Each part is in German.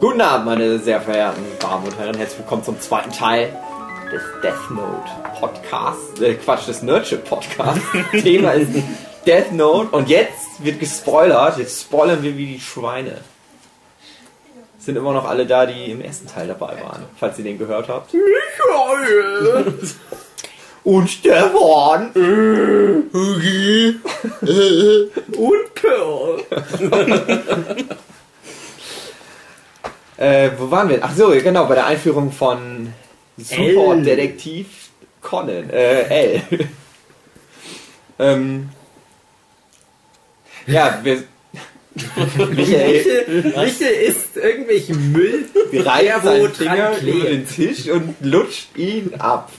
Guten Abend, meine sehr verehrten Damen und Herren. Herzlich willkommen zum zweiten Teil des Death Note Podcasts. Äh, Quatsch, des Nerdship Podcasts. Thema ist Death Note. Und jetzt wird gespoilert. Jetzt spoilern wir wie die Schweine. Sind immer noch alle da, die im ersten Teil dabei waren. Falls ihr den gehört habt. Michael! Und Stefan! Und Pearl! Äh, wo waren wir? Ach so, genau, bei der Einführung von Superdetektiv Conan, äh, L. ähm, ja, wir, Michael, Michael isst irgendwelchen Müll, der wo dran über klebt. den Tisch und lutscht ihn ab.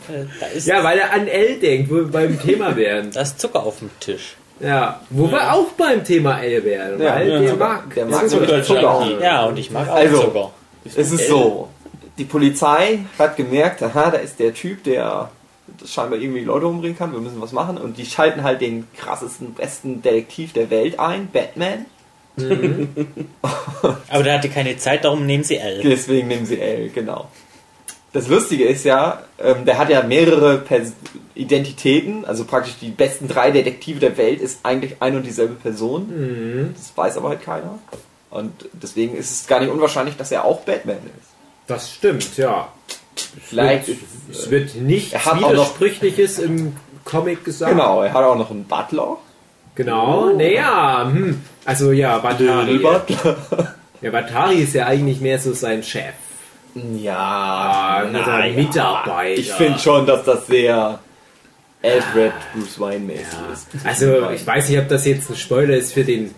Ist, Ja, weil er an L denkt, wo wir beim Thema wären. da ist Zucker auf dem Tisch. Ja, wo wir auch beim Thema L wären, Ja, weil ja. der mag. Der mag Zucker. Zucker. Ja, und ich mag auch Also, Zucker. Es ist so, die Polizei hat gemerkt, aha, da ist der Typ, der scheinbar irgendwie Leute umbringen kann, wir müssen was machen. Und die schalten halt den krassesten, besten Detektiv der Welt ein, Batman. Aber der hatte keine Zeit, darum nehmen sie L. Deswegen nehmen sie L, genau. Das Lustige ist ja, ähm, der hat ja mehrere Pers Identitäten, also praktisch die besten drei Detektive der Welt ist eigentlich eine und dieselbe Person. Das weiß aber halt keiner. Und deswegen ist es gar nicht unwahrscheinlich, dass er auch Batman ist. Das stimmt, ja. Vielleicht Es wird, es wird nichts er hat auch noch- Widersprüchliches im Comic gesagt. Genau, er hat auch noch einen Butler. Genau, naja, hm. also ja, Batari. Butler. Ja, Batari ist ja eigentlich mehr so sein Chef. Ja, Ah, na unser ja. Mitarbeiter. Ich finde schon, dass das sehr Alfred Bruce Wayne mäßig ist. Also, ich weiß nicht, ob das jetzt ein Spoiler ist für den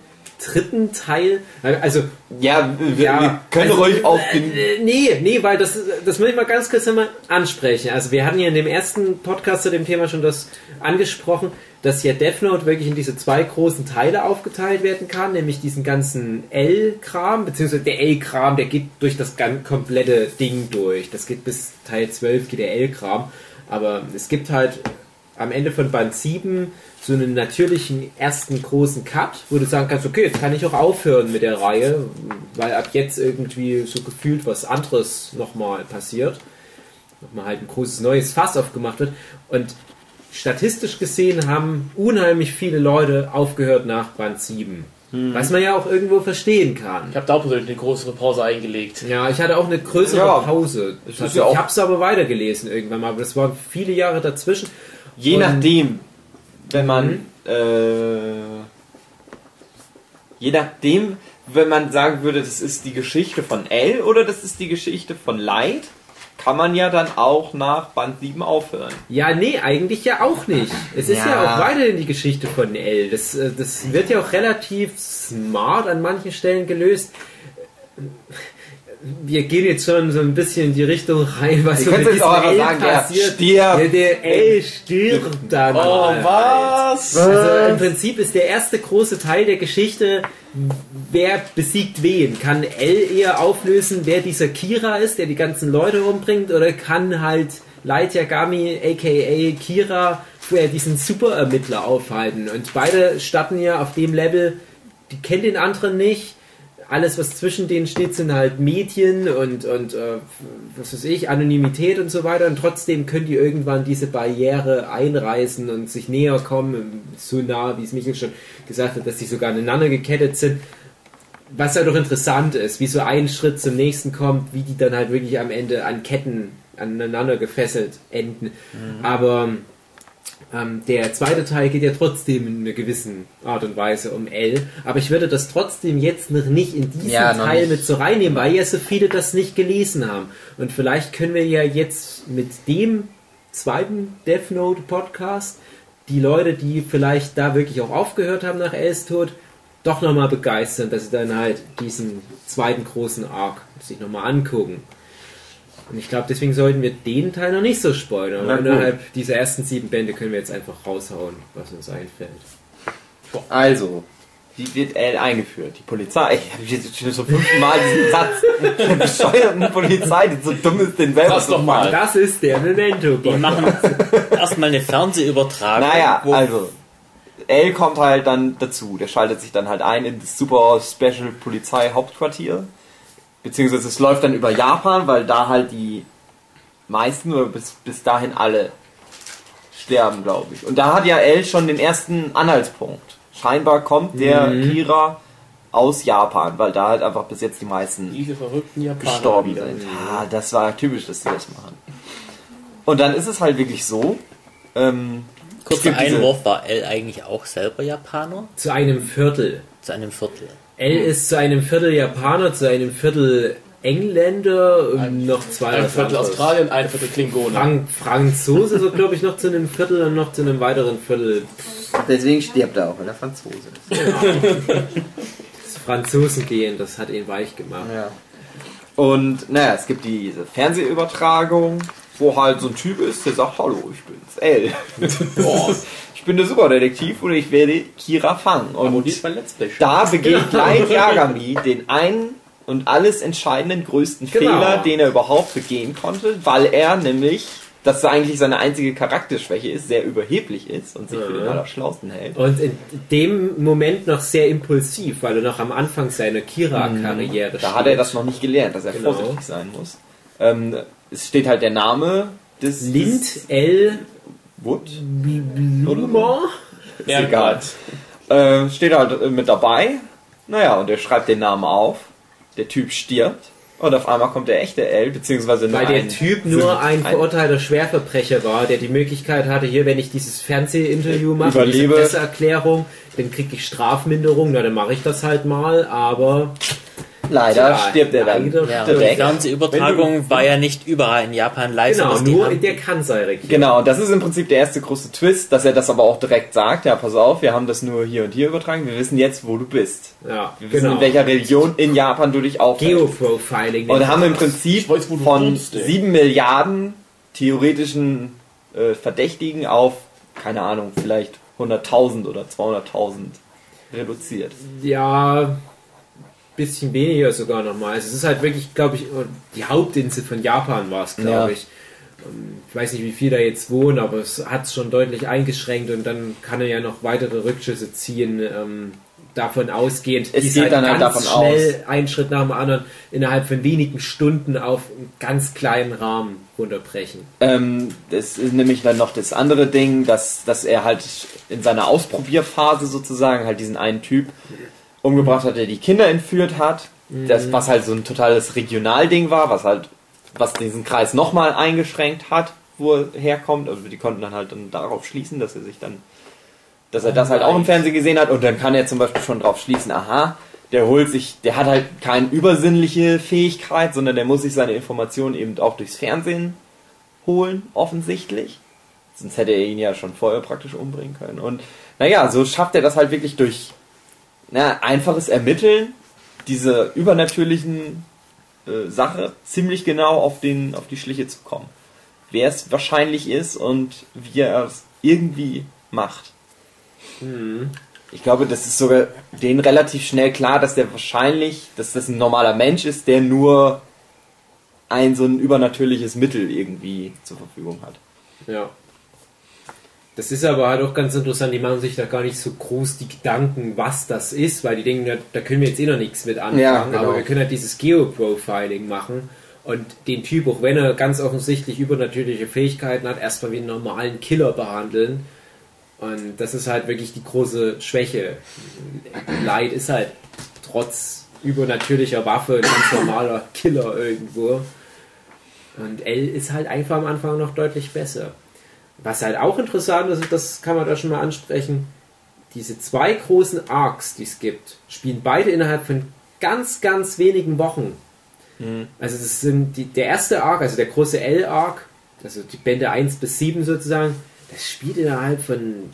dritten Teil. Also, Ja, wir, Ja, wir können also, ruhig auf äh, den äh, nee, nee, weil das, das muss ich mal ganz kurz einmal ansprechen. Also wir hatten ja in dem ersten Podcast zu dem Thema schon das angesprochen, dass ja Death Note wirklich in diese zwei großen Teile aufgeteilt werden kann, nämlich diesen ganzen L-Kram, beziehungsweise der L-Kram, der geht durch das gan- komplette Ding durch. Das geht bis Teil 12 geht der L-Kram. Aber es gibt halt am Ende von Band 7 so einen natürlichen ersten großen Cut, wo du sagen kannst, okay, jetzt kann ich auch aufhören mit der Reihe, weil ab jetzt irgendwie so gefühlt was anderes nochmal passiert. Nochmal halt ein großes neues Fass aufgemacht wird. Und statistisch gesehen haben unheimlich viele Leute aufgehört nach Band 7. Was man ja auch irgendwo verstehen kann. Ich habe da auch persönlich eine größere Pause eingelegt. Ja, ich hatte auch eine größere Ja, Pause. Also ja auch- ich habe es aber weitergelesen irgendwann mal, aber das waren viele Jahre dazwischen. Je Und- nachdem, wenn man, Mhm. äh, je nachdem, wenn man sagen würde, das ist die Geschichte von L oder das ist die Geschichte von Light, kann man ja dann auch nach Band 7 aufhören. Ja, nee, eigentlich ja auch nicht. Es ist ja, Ja. auch weiterhin die Geschichte von L. Das, äh, das wird ja auch relativ smart an manchen Stellen gelöst. Wir gehen jetzt schon so ein bisschen in die Richtung rein, was Ihr so mit diesem L sagen, der passiert. stirbt. Ja, der L stirbt dann. Oh, was? Also im Prinzip ist der erste große Teil der Geschichte, wer besiegt wen? Kann L eher auflösen, wer dieser Kira ist, der die ganzen Leute umbringt, oder kann halt Light Yagami aka Kira vorher diesen Superermittler aufhalten? Und beide starten ja auf dem Level, die kennt den anderen nicht. Alles, was zwischen denen steht, sind halt Medien und, und äh, was weiß ich, Anonymität und so weiter. Und trotzdem können die irgendwann diese Barriere einreißen und sich näher kommen. So nah, wie es Michael schon gesagt hat, dass sie sogar aneinander gekettet sind. Was halt auch interessant ist, wie so ein Schritt zum nächsten kommt, wie die dann halt wirklich am Ende an Ketten aneinander gefesselt enden. Aber ähm, der zweite Teil geht ja trotzdem in einer gewissen Art und Weise um L. Aber ich würde das trotzdem jetzt noch nicht in diesen Ja, Teil mit so reinnehmen, weil ja so viele das nicht gelesen haben. Und vielleicht können wir ja jetzt mit dem zweiten Death Note Podcast die Leute, die vielleicht da wirklich auch aufgehört haben nach L's Tod, doch nochmal begeistern, dass sie dann halt diesen zweiten großen Arc sich nochmal angucken. Und ich glaube, deswegen sollten wir den Teil noch nicht so spoilern. Na gut. innerhalb dieser ersten sieben Bände können wir jetzt einfach raushauen, was uns einfällt. Also, wie wird L eingeführt? Die Polizei. Ich habe jetzt schon so fünfmal diesen Satz der bescheuerten Polizei, die so dumm ist, den zu doch mal. Das ist der Memento. Die machen erstmal eine Fernsehübertragung. Naja, also, L kommt halt dann dazu. Der schaltet sich dann halt ein in das Super Special Polizei Hauptquartier. Beziehungsweise es läuft dann über Japan, weil da halt die meisten oder bis, bis dahin alle sterben, glaube ich. Und da hat ja L schon den ersten Anhaltspunkt. Scheinbar kommt der Kira aus Japan, weil da halt einfach bis jetzt die meisten Diese verrückten Japaner gestorben sind. Ah, das war typisch, dass sie das machen. Und dann ist es halt wirklich so. Ähm, Kurzer Einwurf, war L eigentlich auch selber Japaner? Zu einem Viertel. Zu einem Viertel. L ist zu einem Viertel Japaner, zu einem Viertel Engländer und noch zwei Ein Viertel anderes. Australien, ein Viertel Klingonen. Frank Franzose ist er, glaube ich, noch zu einem Viertel und noch zu einem weiteren Viertel. Deswegen stirbt er auch, weil er Franzose ist. Das Franzosen gehen, das hat ihn weich gemacht. Ja. Und naja, es gibt diese Fernsehübertragung, wo halt so ein Typ ist, der sagt, hallo, ich bin's, L. Boah, ich bin der Superdetektiv und ich werde Kira fangen. Und Abonniert mein Let's Play. da begeht Light Yagami den einen und alles entscheidenden größten Genau. Fehler, den er überhaupt begehen konnte, weil er nämlich, das eigentlich seine einzige Charakterschwäche ist, sehr überheblich ist und sich für den Ja. Allerschlausten hält. Und in dem Moment noch sehr impulsiv, weil er noch am Anfang seiner Kira-Karriere Da hat er das noch nicht gelernt, dass er Genau. vorsichtig sein muss. Ähm, es steht halt der Name des Lind L. Wood. Blumer. Ist egal. Äh, steht halt äh, mit dabei. Naja, und er schreibt den Namen auf. Der Typ stirbt. Und auf einmal kommt der echte L, beziehungsweise nur Weil der ein, Typ nur ein verurteilter Schwerverbrecher war, der die Möglichkeit hatte, hier, wenn ich dieses Fernsehinterview mache, Überlebe. diese Presseerklärung, dann kriege ich Strafminderung, na dann mache ich das halt mal, aber Leider Ja, stirbt er dann Ja, und die direkt. Fernsehübertragung war ja nicht überall in Japan live, genau, nur haben- in der Kansai-Region. Genau, und das ist im Prinzip der erste große Twist, dass er das aber auch direkt sagt. Ja, pass auf, wir haben das nur hier und hier übertragen. Wir wissen jetzt, wo du bist. Ja, Wir wissen, genau. in welcher Region in Japan du dich aufhältst. Geoprofiling. Und haben im. Prinzip weiß, von. 7 Milliarden theoretischen äh, Verdächtigen auf, keine Ahnung, vielleicht 100.000 oder 200.000 reduziert. Ja, bisschen weniger sogar nochmal. Also es ist halt wirklich, glaube ich, die Hauptinsel von Japan war es, glaube Ja. ich. Ähm, Ich weiß nicht, wie viele da jetzt wohnen, aber es hat es schon deutlich eingeschränkt und dann kann er ja noch weitere Rückschlüsse ziehen. Ähm, davon ausgehend, Es geht dann halt davon schnell einen Schritt nach dem anderen innerhalb von wenigen Stunden auf einen ganz kleinen Rahmen runterbrechen. Ähm, das ist nämlich dann noch das andere Ding, dass, dass er halt in seiner Ausprobierphase sozusagen halt diesen einen Typ umgebracht hat, der die Kinder entführt hat. Das, was halt so ein totales Regionalding war, was halt, was diesen Kreis nochmal eingeschränkt hat, wo er herkommt. Also die konnten dann halt dann darauf schließen, dass er sich dann, dass er das halt auch im Fernsehen gesehen hat und dann kann er zum Beispiel schon drauf schließen, aha, der holt sich, der hat halt keine übersinnliche Fähigkeit, sondern der muss sich seine Informationen eben auch durchs Fernsehen holen, offensichtlich. Sonst hätte er ihn ja schon vorher praktisch umbringen können. Und naja, so schafft er das halt wirklich durch na, einfaches Ermitteln diese übernatürlichen äh, Sache ziemlich genau auf, den, auf die Schliche zu kommen. Wer es wahrscheinlich ist und wie er es irgendwie macht. Ich glaube, das ist sogar denen relativ schnell klar, dass der wahrscheinlich, dass das ein normaler Mensch ist, der nur ein so ein übernatürliches Mittel irgendwie zur Verfügung hat. Ja. Das ist aber halt auch ganz interessant, die machen sich da gar nicht so groß die Gedanken, was das ist, weil die denken, ja, da können wir jetzt eh noch nichts mit anfangen, Ja, genau. aber wir können halt dieses Geoprofiling machen und den Typ, auch wenn er ganz offensichtlich übernatürliche Fähigkeiten hat, erstmal wie einen normalen Killer behandeln. Und das ist halt wirklich die große Schwäche. Light ist halt trotz übernatürlicher Waffe ein ganz normaler Killer irgendwo. Und L ist halt einfach am Anfang noch deutlich besser. Was halt auch interessant ist, das kann man da schon mal ansprechen, diese zwei großen Arcs, die es gibt, spielen beide innerhalb von ganz, ganz wenigen Wochen. Also das sind die, der erste Arc, also der große L-Arc, also die Bände 1 bis 7 sozusagen, das spielt innerhalb von ein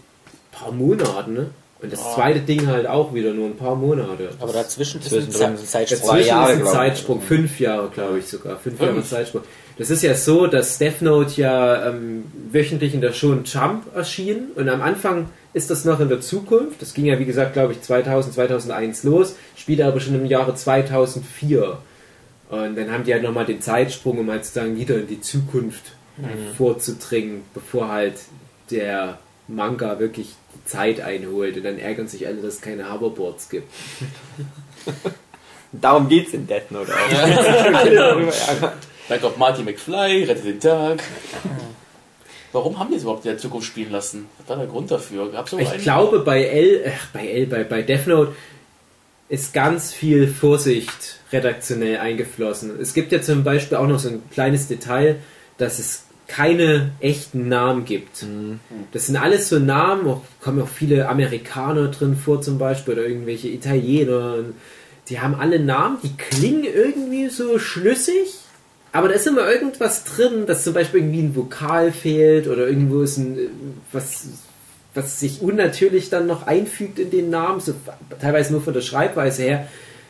paar Monaten, ne? Und das zweite Ding halt auch wieder nur ein paar Monate. Aber dazwischen ist ein Zeitsprung. Zwei Dazwischen Jahre, ist ein. Zeitsprung, fünf Jahre, glaube ich sogar. Fünf Jahre? Zeitsprung. Das ist ja so, dass Death Note ja ähm, wöchentlich in der Show Jump erschien und am Anfang ist das noch in der Zukunft. Das ging ja, wie gesagt, glaube ich, 2000, 2001 los, spielte aber schon im Jahre 2004. Und dann haben die halt nochmal den Zeitsprung, um halt sozusagen wieder in die Zukunft vorzudringen, bevor halt der Manga wirklich die Zeit einholt. Und dann ärgern sich alle, dass es keine Hoverboards gibt. Darum geht's in Death Note auch. Alle darüber ärgern. Dann kommt Marty McFly, rettet den Tag. Warum haben die es überhaupt in der Zukunft spielen lassen? Was war der Grund dafür? Gab's Ich einen? glaube, bei L, äh, bei L, bei, bei Death Note ist ganz viel Vorsicht redaktionell eingeflossen. Es gibt ja zum Beispiel auch noch so ein kleines Detail, dass es keine echten Namen gibt. Das sind alles so Namen, auch, kommen auch viele Amerikaner drin vor zum Beispiel oder irgendwelche Italiener. Die haben alle Namen, die klingen irgendwie so schlüssig, aber da ist immer irgendwas drin, dass zum Beispiel irgendwie ein Vokal fehlt oder irgendwo ist ein was, was sich unnatürlich dann noch einfügt in den Namen, so teilweise nur von der Schreibweise her,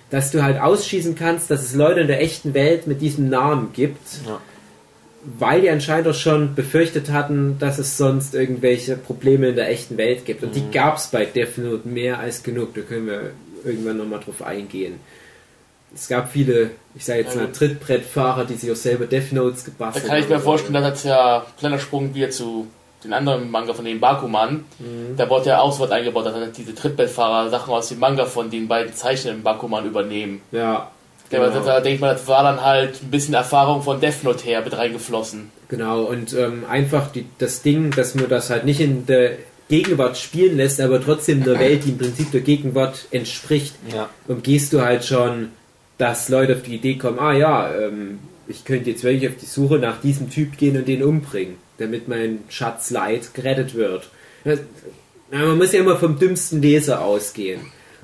dass du halt ausschließen kannst, dass es Leute in der echten Welt mit diesem Namen gibt, Ja. weil die anscheinend auch schon befürchtet hatten, dass es sonst irgendwelche Probleme in der echten Welt gibt. Und die gab es bei Death Note mehr als genug, da können wir irgendwann nochmal drauf eingehen. Es gab viele, ich sage jetzt Ja, mal. Trittbrettfahrer, die sich auch selber Death Notes Da gebastelt kann ich mir haben. vorstellen, dass das ja kleiner Sprung wieder zu den anderen Manga von den Bakuman. Mhm. Da wurde ja auch so was eingebaut, dass halt diese Trittbettfahrer Sachen aus dem Manga von den beiden Zeichnern im Bakuman übernehmen. Ja, Ja, Genau. aber Da denke ich mal, das war dann halt ein bisschen Erfahrung von Death Note her mit reingeflossen. Genau, und ähm, einfach die, das Ding, dass man das halt nicht in der Gegenwart spielen lässt, aber trotzdem in der Welt, die im Prinzip der Gegenwart entspricht, Ja. umgehst du halt schon, dass Leute auf die Idee kommen, ah ja, ähm, ich könnte jetzt wirklich auf die Suche nach diesem Typ gehen und den umbringen, damit mein Schatz Leid gerettet wird. Man muss ja immer vom dümmsten Leser ausgehen.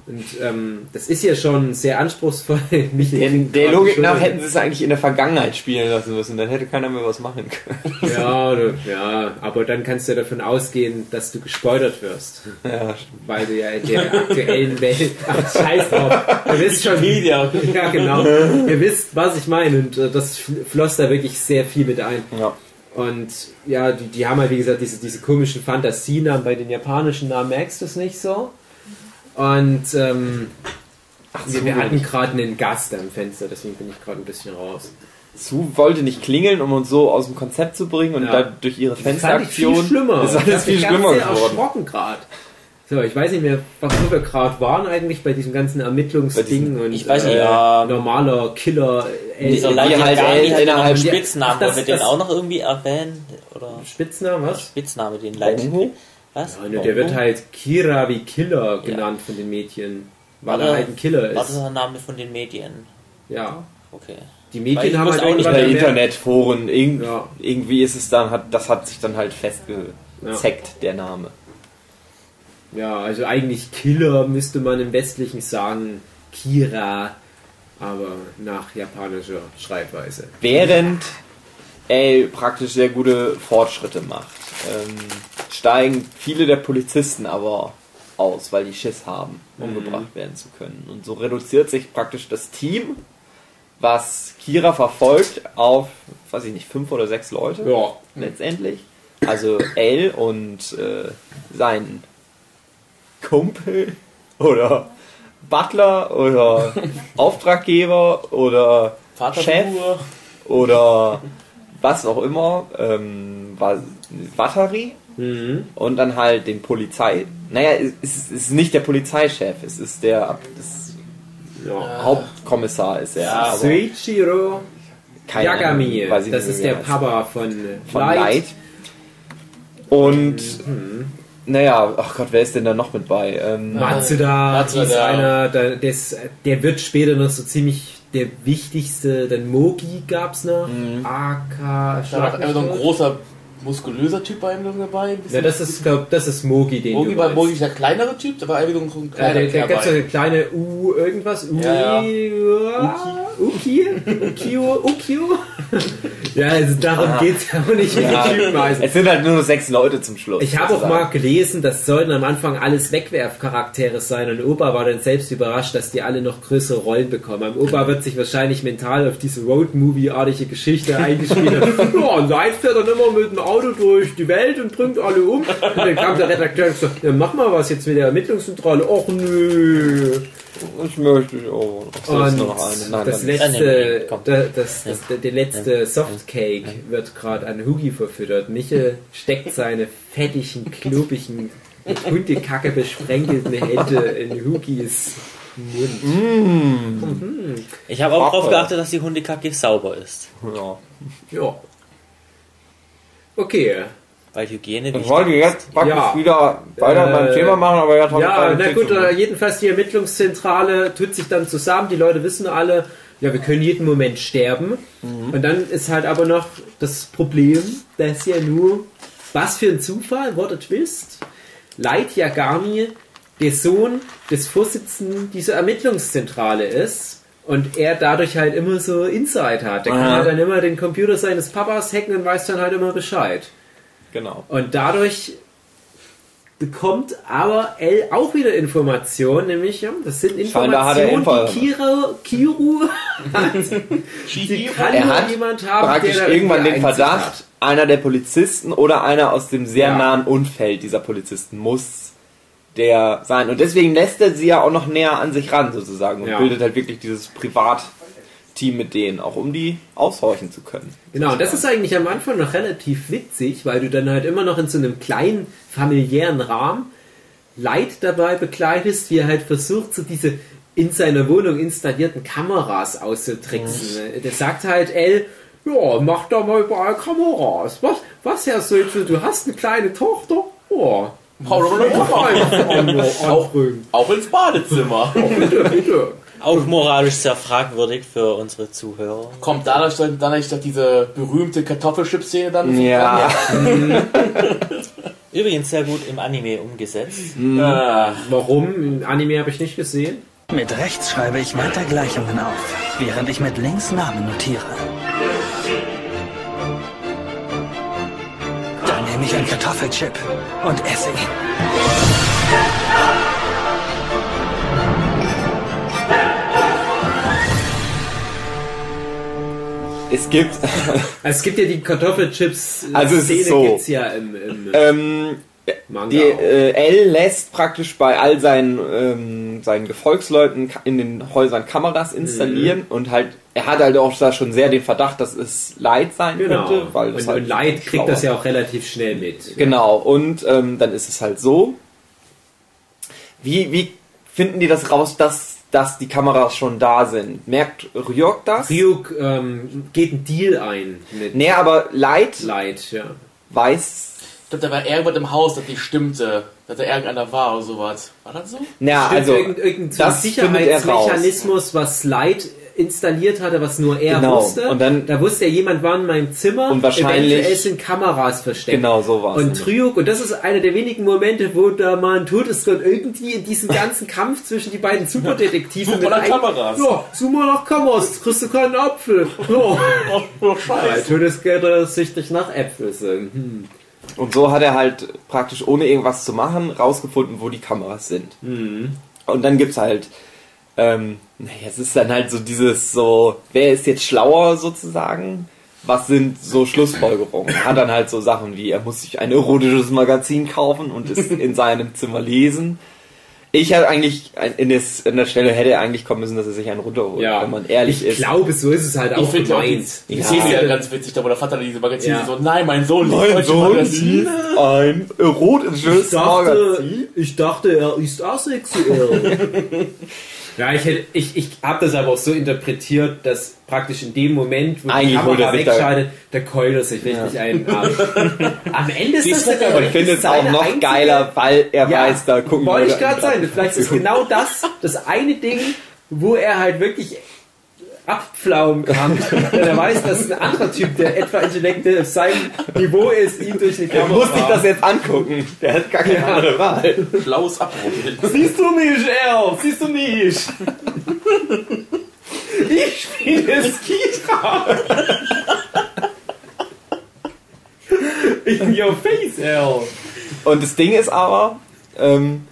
Und ähm, das ist ja schon sehr anspruchsvoll. Mich Den, der Logik nach hätten sie es eigentlich in der Vergangenheit spielen lassen müssen, dann hätte keiner mehr was machen können. Ja, oder, ja, aber dann kannst du davon ausgehen, dass du gespoilert wirst. Ja, Weil du ja in der aktuellen Welt. Ach, scheiß drauf. Ihr wisst schon. Wikipedia. Ja, genau. Ihr wisst, was ich meine. Und äh, das fl- floss da wirklich sehr viel mit ein. ja. Und ja, die, die haben halt, wie gesagt, diese, diese komischen Fantasienamen. Bei den japanischen Namen merkst du es nicht so. Und ähm, wir, wir hatten gerade einen Gast am Fenster, deswegen bin ich gerade ein bisschen raus. Su wollte nicht klingeln, um uns so aus dem Konzept zu bringen und Ja. da durch ihre Das fand ich Fensteraktion viel schlimmer. ist Ich alles viel ganz schlimmer geworden. erschrocken gerade. So, ich weiß nicht mehr, wo wir gerade waren eigentlich bei diesem ganzen Ermittlungsding und ich weiß nicht, äh, ja. normaler Killer. Äh, Dieser die Light halt noch innerhalb- einen Spitznamen. Ach, das- Wollen wir den das- auch noch irgendwie erwähnen? Oder Spitzname, was? Spitzname, den Bongo? Was? Ja, ne, der wird halt Kira wie Killer genannt von den Mädchen. Weil War er halt ein Killer War das ist. der Name von den Medien? Ja. Okay. Die Mädchen haben halt auch nicht, gemerkt- Internetforen, irgend, Ja. irgendwie ist es dann, hat, das hat sich dann halt festgezeckt, der Name. Ja, also eigentlich Killer müsste man im Westlichen sagen Kira, aber nach japanischer Schreibweise. Während L praktisch sehr gute Fortschritte macht, ähm, steigen viele der Polizisten aber aus, weil die Schiss haben, umgebracht werden zu können. Und so reduziert sich praktisch das Team, was Kira verfolgt, auf, weiß ich nicht, fünf oder sechs Leute Ja. letztendlich. Also L und äh, sein Kumpel oder Butler oder Auftraggeber oder Chef oder was auch immer, ähm, war Batterie Mhm. und dann halt den Polizei. Naja, es ist, es ist nicht der Polizeichef, es ist der das ja. Hauptkommissar ist er. Suichiro Yagami, das nicht ist mehr, der er. Papa von, von Light. Light. Und naja, ach Gott, wer ist denn da noch mit bei? Ähm, Matsuda, Matsuda. ist einer, der, des, der wird später noch so ziemlich der wichtigste, dann Mogi gab's noch, Mhm. AK, Da war Schlag einfach so ein großer, muskulöser Typ bei ihm dabei. Ja, das ist, glaub, das ist Mogi, den Mogi du war. Mogi der kleinere Typ, da war einfach so ein Ja, kleiner der, der Kerl gab so bei. eine kleine U irgendwas. U Ja, Uki. Ukio. Ukio. ja, also darum Ah. geht's ja auch nicht, wie ja, die Typen heißen. es sind halt nur noch sechs Leute zum Schluss. Ich habe auch mal gelesen, das sollten am Anfang alles Wegwerfcharaktere sein und Opa war dann selbst überrascht, dass die alle noch größere Rollen bekommen haben. Opa wird sich wahrscheinlich mental auf diese Road-Movie-artige Geschichte eingespielt haben. Ja, und Light fährt dann immer mit dem Auto durch die Welt und bringt alle um. Und dann kam der Redakteur und gesagt, ja, mach mal was jetzt mit der Ermittlungszentrale. Och nö. Ich möchte auch. Ach so, ist Und nur noch eine. Nein, das letzte, Komm. da- das, das, der, der letzte Softcake wird gerade an Hugi verfüttert. Michel steckt seine fettigen, klobigen, mit Hundekacke besprenkelten Hände in Hugis Ich habe auch darauf Ach, geachtet, dass die Hundekacke sauber ist. Ja. Ja. Okay. Weil Hygiene Ich wollte jetzt praktisch Ja. wieder weiter Äh, beim Thema machen, aber jetzt habe Ja, na gut, äh, jedenfalls die Ermittlungszentrale tut sich dann zusammen, die Leute wissen alle, ja, wir können jeden Moment sterben. Mhm. Und dann ist halt aber noch das Problem, dass ja nur, was für ein Zufall, what a twist, Light Yagami der Sohn des Vorsitzenden dieser Ermittlungszentrale ist. Und er dadurch halt immer so Insight hat. Der kann Aha. halt dann immer den Computer seines Papas hacken und weiß dann halt immer Bescheid. Genau. Und dadurch bekommt aber L auch wieder Informationen, nämlich, ja, das sind Scheinbar hat er Informationen, Info- die Kira, Kiru hat. Die kann Er hat jemand haben, praktisch der irgendwann den Verdacht, hat. einer der Polizisten oder einer aus dem sehr Ja. nahen Umfeld dieser Polizisten muss der sein. Und deswegen lässt er sie ja auch noch näher an sich ran, sozusagen. Und Ja. bildet halt wirklich dieses Privatteam mit denen, auch um die aushorchen zu können. Genau, und das ist eigentlich am Anfang noch relativ witzig, weil du dann halt immer noch in so einem kleinen familiären Rahmen Leid dabei bekleidest, wie er halt versucht, so diese in seiner Wohnung installierten Kameras auszutricksen. Der sagt halt, L, ja, mach da mal überall Kameras. Was, was Herr Sölte, du hast eine kleine Tochter? Ja. Hau doch mal Mach rein. einfach Auch, auch ins Badezimmer. Bitte, bitte. Auch moralisch sehr fragwürdig für unsere Zuhörer. Kommt dadurch dann, dadurch doch diese berühmte Kartoffelchip-Szene dann? Ja. Übrigens sehr gut im Anime umgesetzt. Ah, Warum? Im Anime habe ich nicht gesehen. Mit rechts schreibe ich weiter Gleichungen auf, während ich mit links Namen notiere. Dann nehme ich einen Kartoffelchip und esse ihn. Es gibt, Also es gibt ja die Kartoffelchips. äh, Also es ist so. gibt's ja im, im ähm, Manga. die, äh, L lässt praktisch bei all seinen, ähm, seinen Gefolgsleuten in den Häusern Kameras installieren Mhm. und halt, er hat halt auch da schon sehr den Verdacht, dass es Leid sein genau. könnte, weil und, halt und Light kriegt schlauer das ja auch relativ schnell mit. Genau, und ähm, dann ist es halt so. Wie, wie finden die das raus, dass, dass die Kameras schon da sind? Merkt Ryok das? Ryuk ähm, geht einen Deal ein mit Nee, aber Light Light, ja. weiß. ich glaube, da war irgendwas im Haus, das nicht stimmte. Dass da irgendeiner war oder sowas. War das so? Na, Stimmt, also, irgend, irgendein so ein das er. Sicherheitsmechanismus, was Light installiert hatte, was nur er Genau. wusste. Und dann- da wusste ja jemand war in meinem Zimmer. Und wahrscheinlich- Eventuell sind Kameras versteckt. Genau, so war's Und. Tryuk, und das ist einer der wenigen Momente, wo da mal ein Todesgott irgendwie in diesem ganzen Kampf zwischen die beiden Superdetektiven Such mal nach ein- Kameras. Ja, such mal nach Kameras, kriegst du keinen Apfel. Ja. Oh, oh Weil Scheiße. Todesgötter süchtig nach Äpfeln sind. Hm. Und so hat er halt praktisch ohne irgendwas zu machen rausgefunden, wo die Kameras sind. Und dann gibt's halt, ähm, naja, es ist dann halt so dieses so, wer ist jetzt schlauer sozusagen? Was sind so Schlussfolgerungen? Er hat dann halt so Sachen wie, er muss sich ein erotisches Magazin kaufen und es in seinem Zimmer lesen. Ich hätte eigentlich, in, des, in der Stelle hätte er eigentlich kommen müssen, dass er sich einen runterholt, wenn man ehrlich ich ist. glaube, so ist es halt Ich auch finde ja die, gemeint. die Ja. Szene ja ganz witzig, da wo der Vater diese Magazine Ja. so, nein, mein Sohn liest Mein solche Sohn Magazine. liest ein erotisches Ich dachte, Magazin. ich dachte, er ist asexuell. ja, ich, hätte- ich, ich habe das aber auch so interpretiert, dass praktisch in dem Moment, wo die Eigentlich er Kamera wegschaltet, der keult er sich richtig einen ab. Am Ende ist das Und wirklich finde es auch noch einzige- geiler, weil er Ja, weiß, da gucken Wollte ich gerade sagen, vielleicht ist genau das das eine Ding, wo er halt wirklich abpflaumen kann. Denn er weiß, dass ein anderer Typ, der etwa Intellekte auf seinem Niveau ist, ihn durch die Er Kamera... muss sich das jetzt angucken. Der hat gar keine andere Wahl. Blaues Abrubbeln. Siehst du mich, Erl? Siehst du mich? Ich spiele Skitra. In your face, Erl. Und das Ding ist aber, ähm,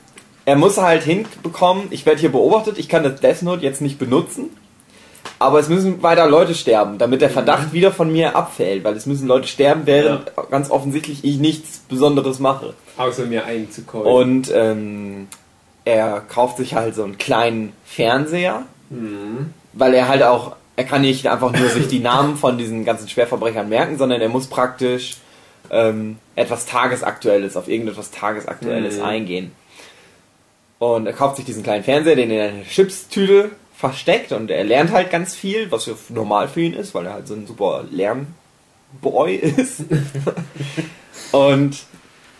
er muss halt hinbekommen, ich werde hier beobachtet, ich kann das Death Note jetzt nicht benutzen, aber es müssen weiter Leute sterben, damit der Verdacht wieder von mir abfällt, weil es müssen Leute sterben, während ganz offensichtlich ich nichts Besonderes mache. Außer mir einzukäufen. Und ähm, er kauft sich halt so einen kleinen Fernseher, weil er halt auch, er kann nicht einfach nur sich die Namen von diesen ganzen Schwerverbrechern merken, sondern er muss praktisch ähm, etwas Tagesaktuelles, auf irgendetwas Tagesaktuelles eingehen. Und er kauft sich diesen kleinen Fernseher, den er in einer Chipstüte versteckt und er lernt halt ganz viel, was ja normal für ihn ist, weil er halt so ein super Lernboy ist. und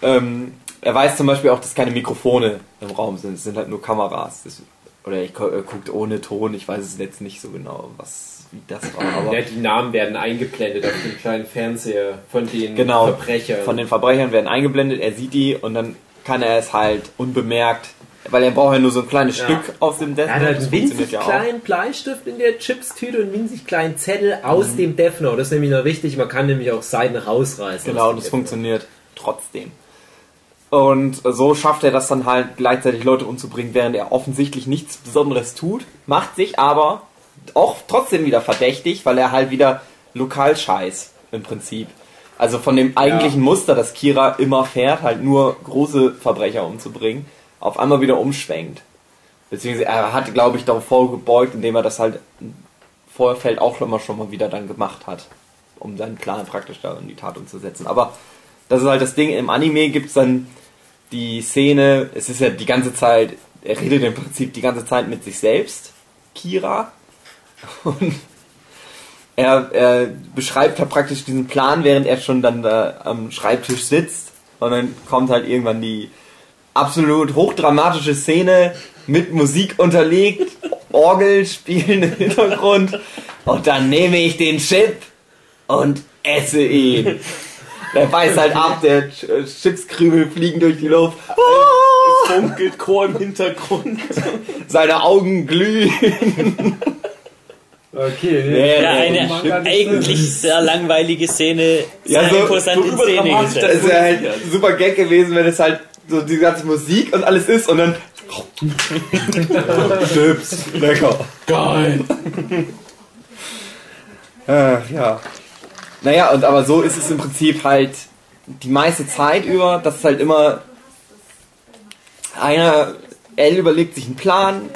ähm, er weiß zum Beispiel auch, dass keine Mikrofone im Raum sind, es sind halt nur Kameras. Das, oder er gu- guckt ohne Ton, ich weiß es jetzt nicht so genau, was wie das war. Aber Ja, die Namen werden eingeblendet auf dem kleinen Fernseher von den Genau. Verbrechern. Von den Verbrechern werden eingeblendet, er sieht die und dann kann er es halt unbemerkt, weil er braucht ja nur so ein kleines Ja. Stück auf dem Death er hat Note, halt einen winzig ja kleinen Bleistift in der Chipstüte und einen winzig kleinen Zettel aus dem Death Note. Das ist nämlich noch wichtig, man kann nämlich auch Seiten rausreißen. Genau, das Note. funktioniert trotzdem. Und so schafft er das dann halt gleichzeitig Leute umzubringen, während er offensichtlich nichts Besonderes tut, macht sich aber auch trotzdem wieder verdächtig, weil er halt wieder lokal scheiß im Prinzip. Also von dem eigentlichen Muster, das Kira immer fährt, halt nur große Verbrecher umzubringen, auf einmal wieder umschwenkt. Beziehungsweise er hat, glaube ich, darauf vorgebeugt, indem er das halt im Vorfeld auch immer schon mal wieder dann gemacht hat, um seinen Plan praktisch da in die Tat umzusetzen. Aber das ist halt das Ding, im Anime gibt's dann die Szene, es ist ja die ganze Zeit, er redet im Prinzip die ganze Zeit mit sich selbst, Kira. Und er, er beschreibt halt praktisch diesen Plan, während er schon dann da am Schreibtisch sitzt. Und dann kommt halt irgendwann die absolut hochdramatische Szene mit Musik unterlegt, Orgel spielen im Hintergrund. Und dann nehme ich den Chip und esse ihn. Der beißt halt ab, der äh, Chipskrümel fliegen durch die Luft. Es funkelt Chor im Hintergrund. Seine Augen glühen. Okay, Nee, Ja, nee, eine eigentlich sehr langweilige Szene, Ja, sehr so- imposant so in Szene gesetzt. Es wäre halt super Gag gewesen, wenn es halt so die ganze Musik und alles ist und dann. Chips, lecker. Geil. Ach, ja. Naja, und aber so ist es im Prinzip halt die meiste Zeit über, dass es halt immer einer, L überlegt sich einen Plan,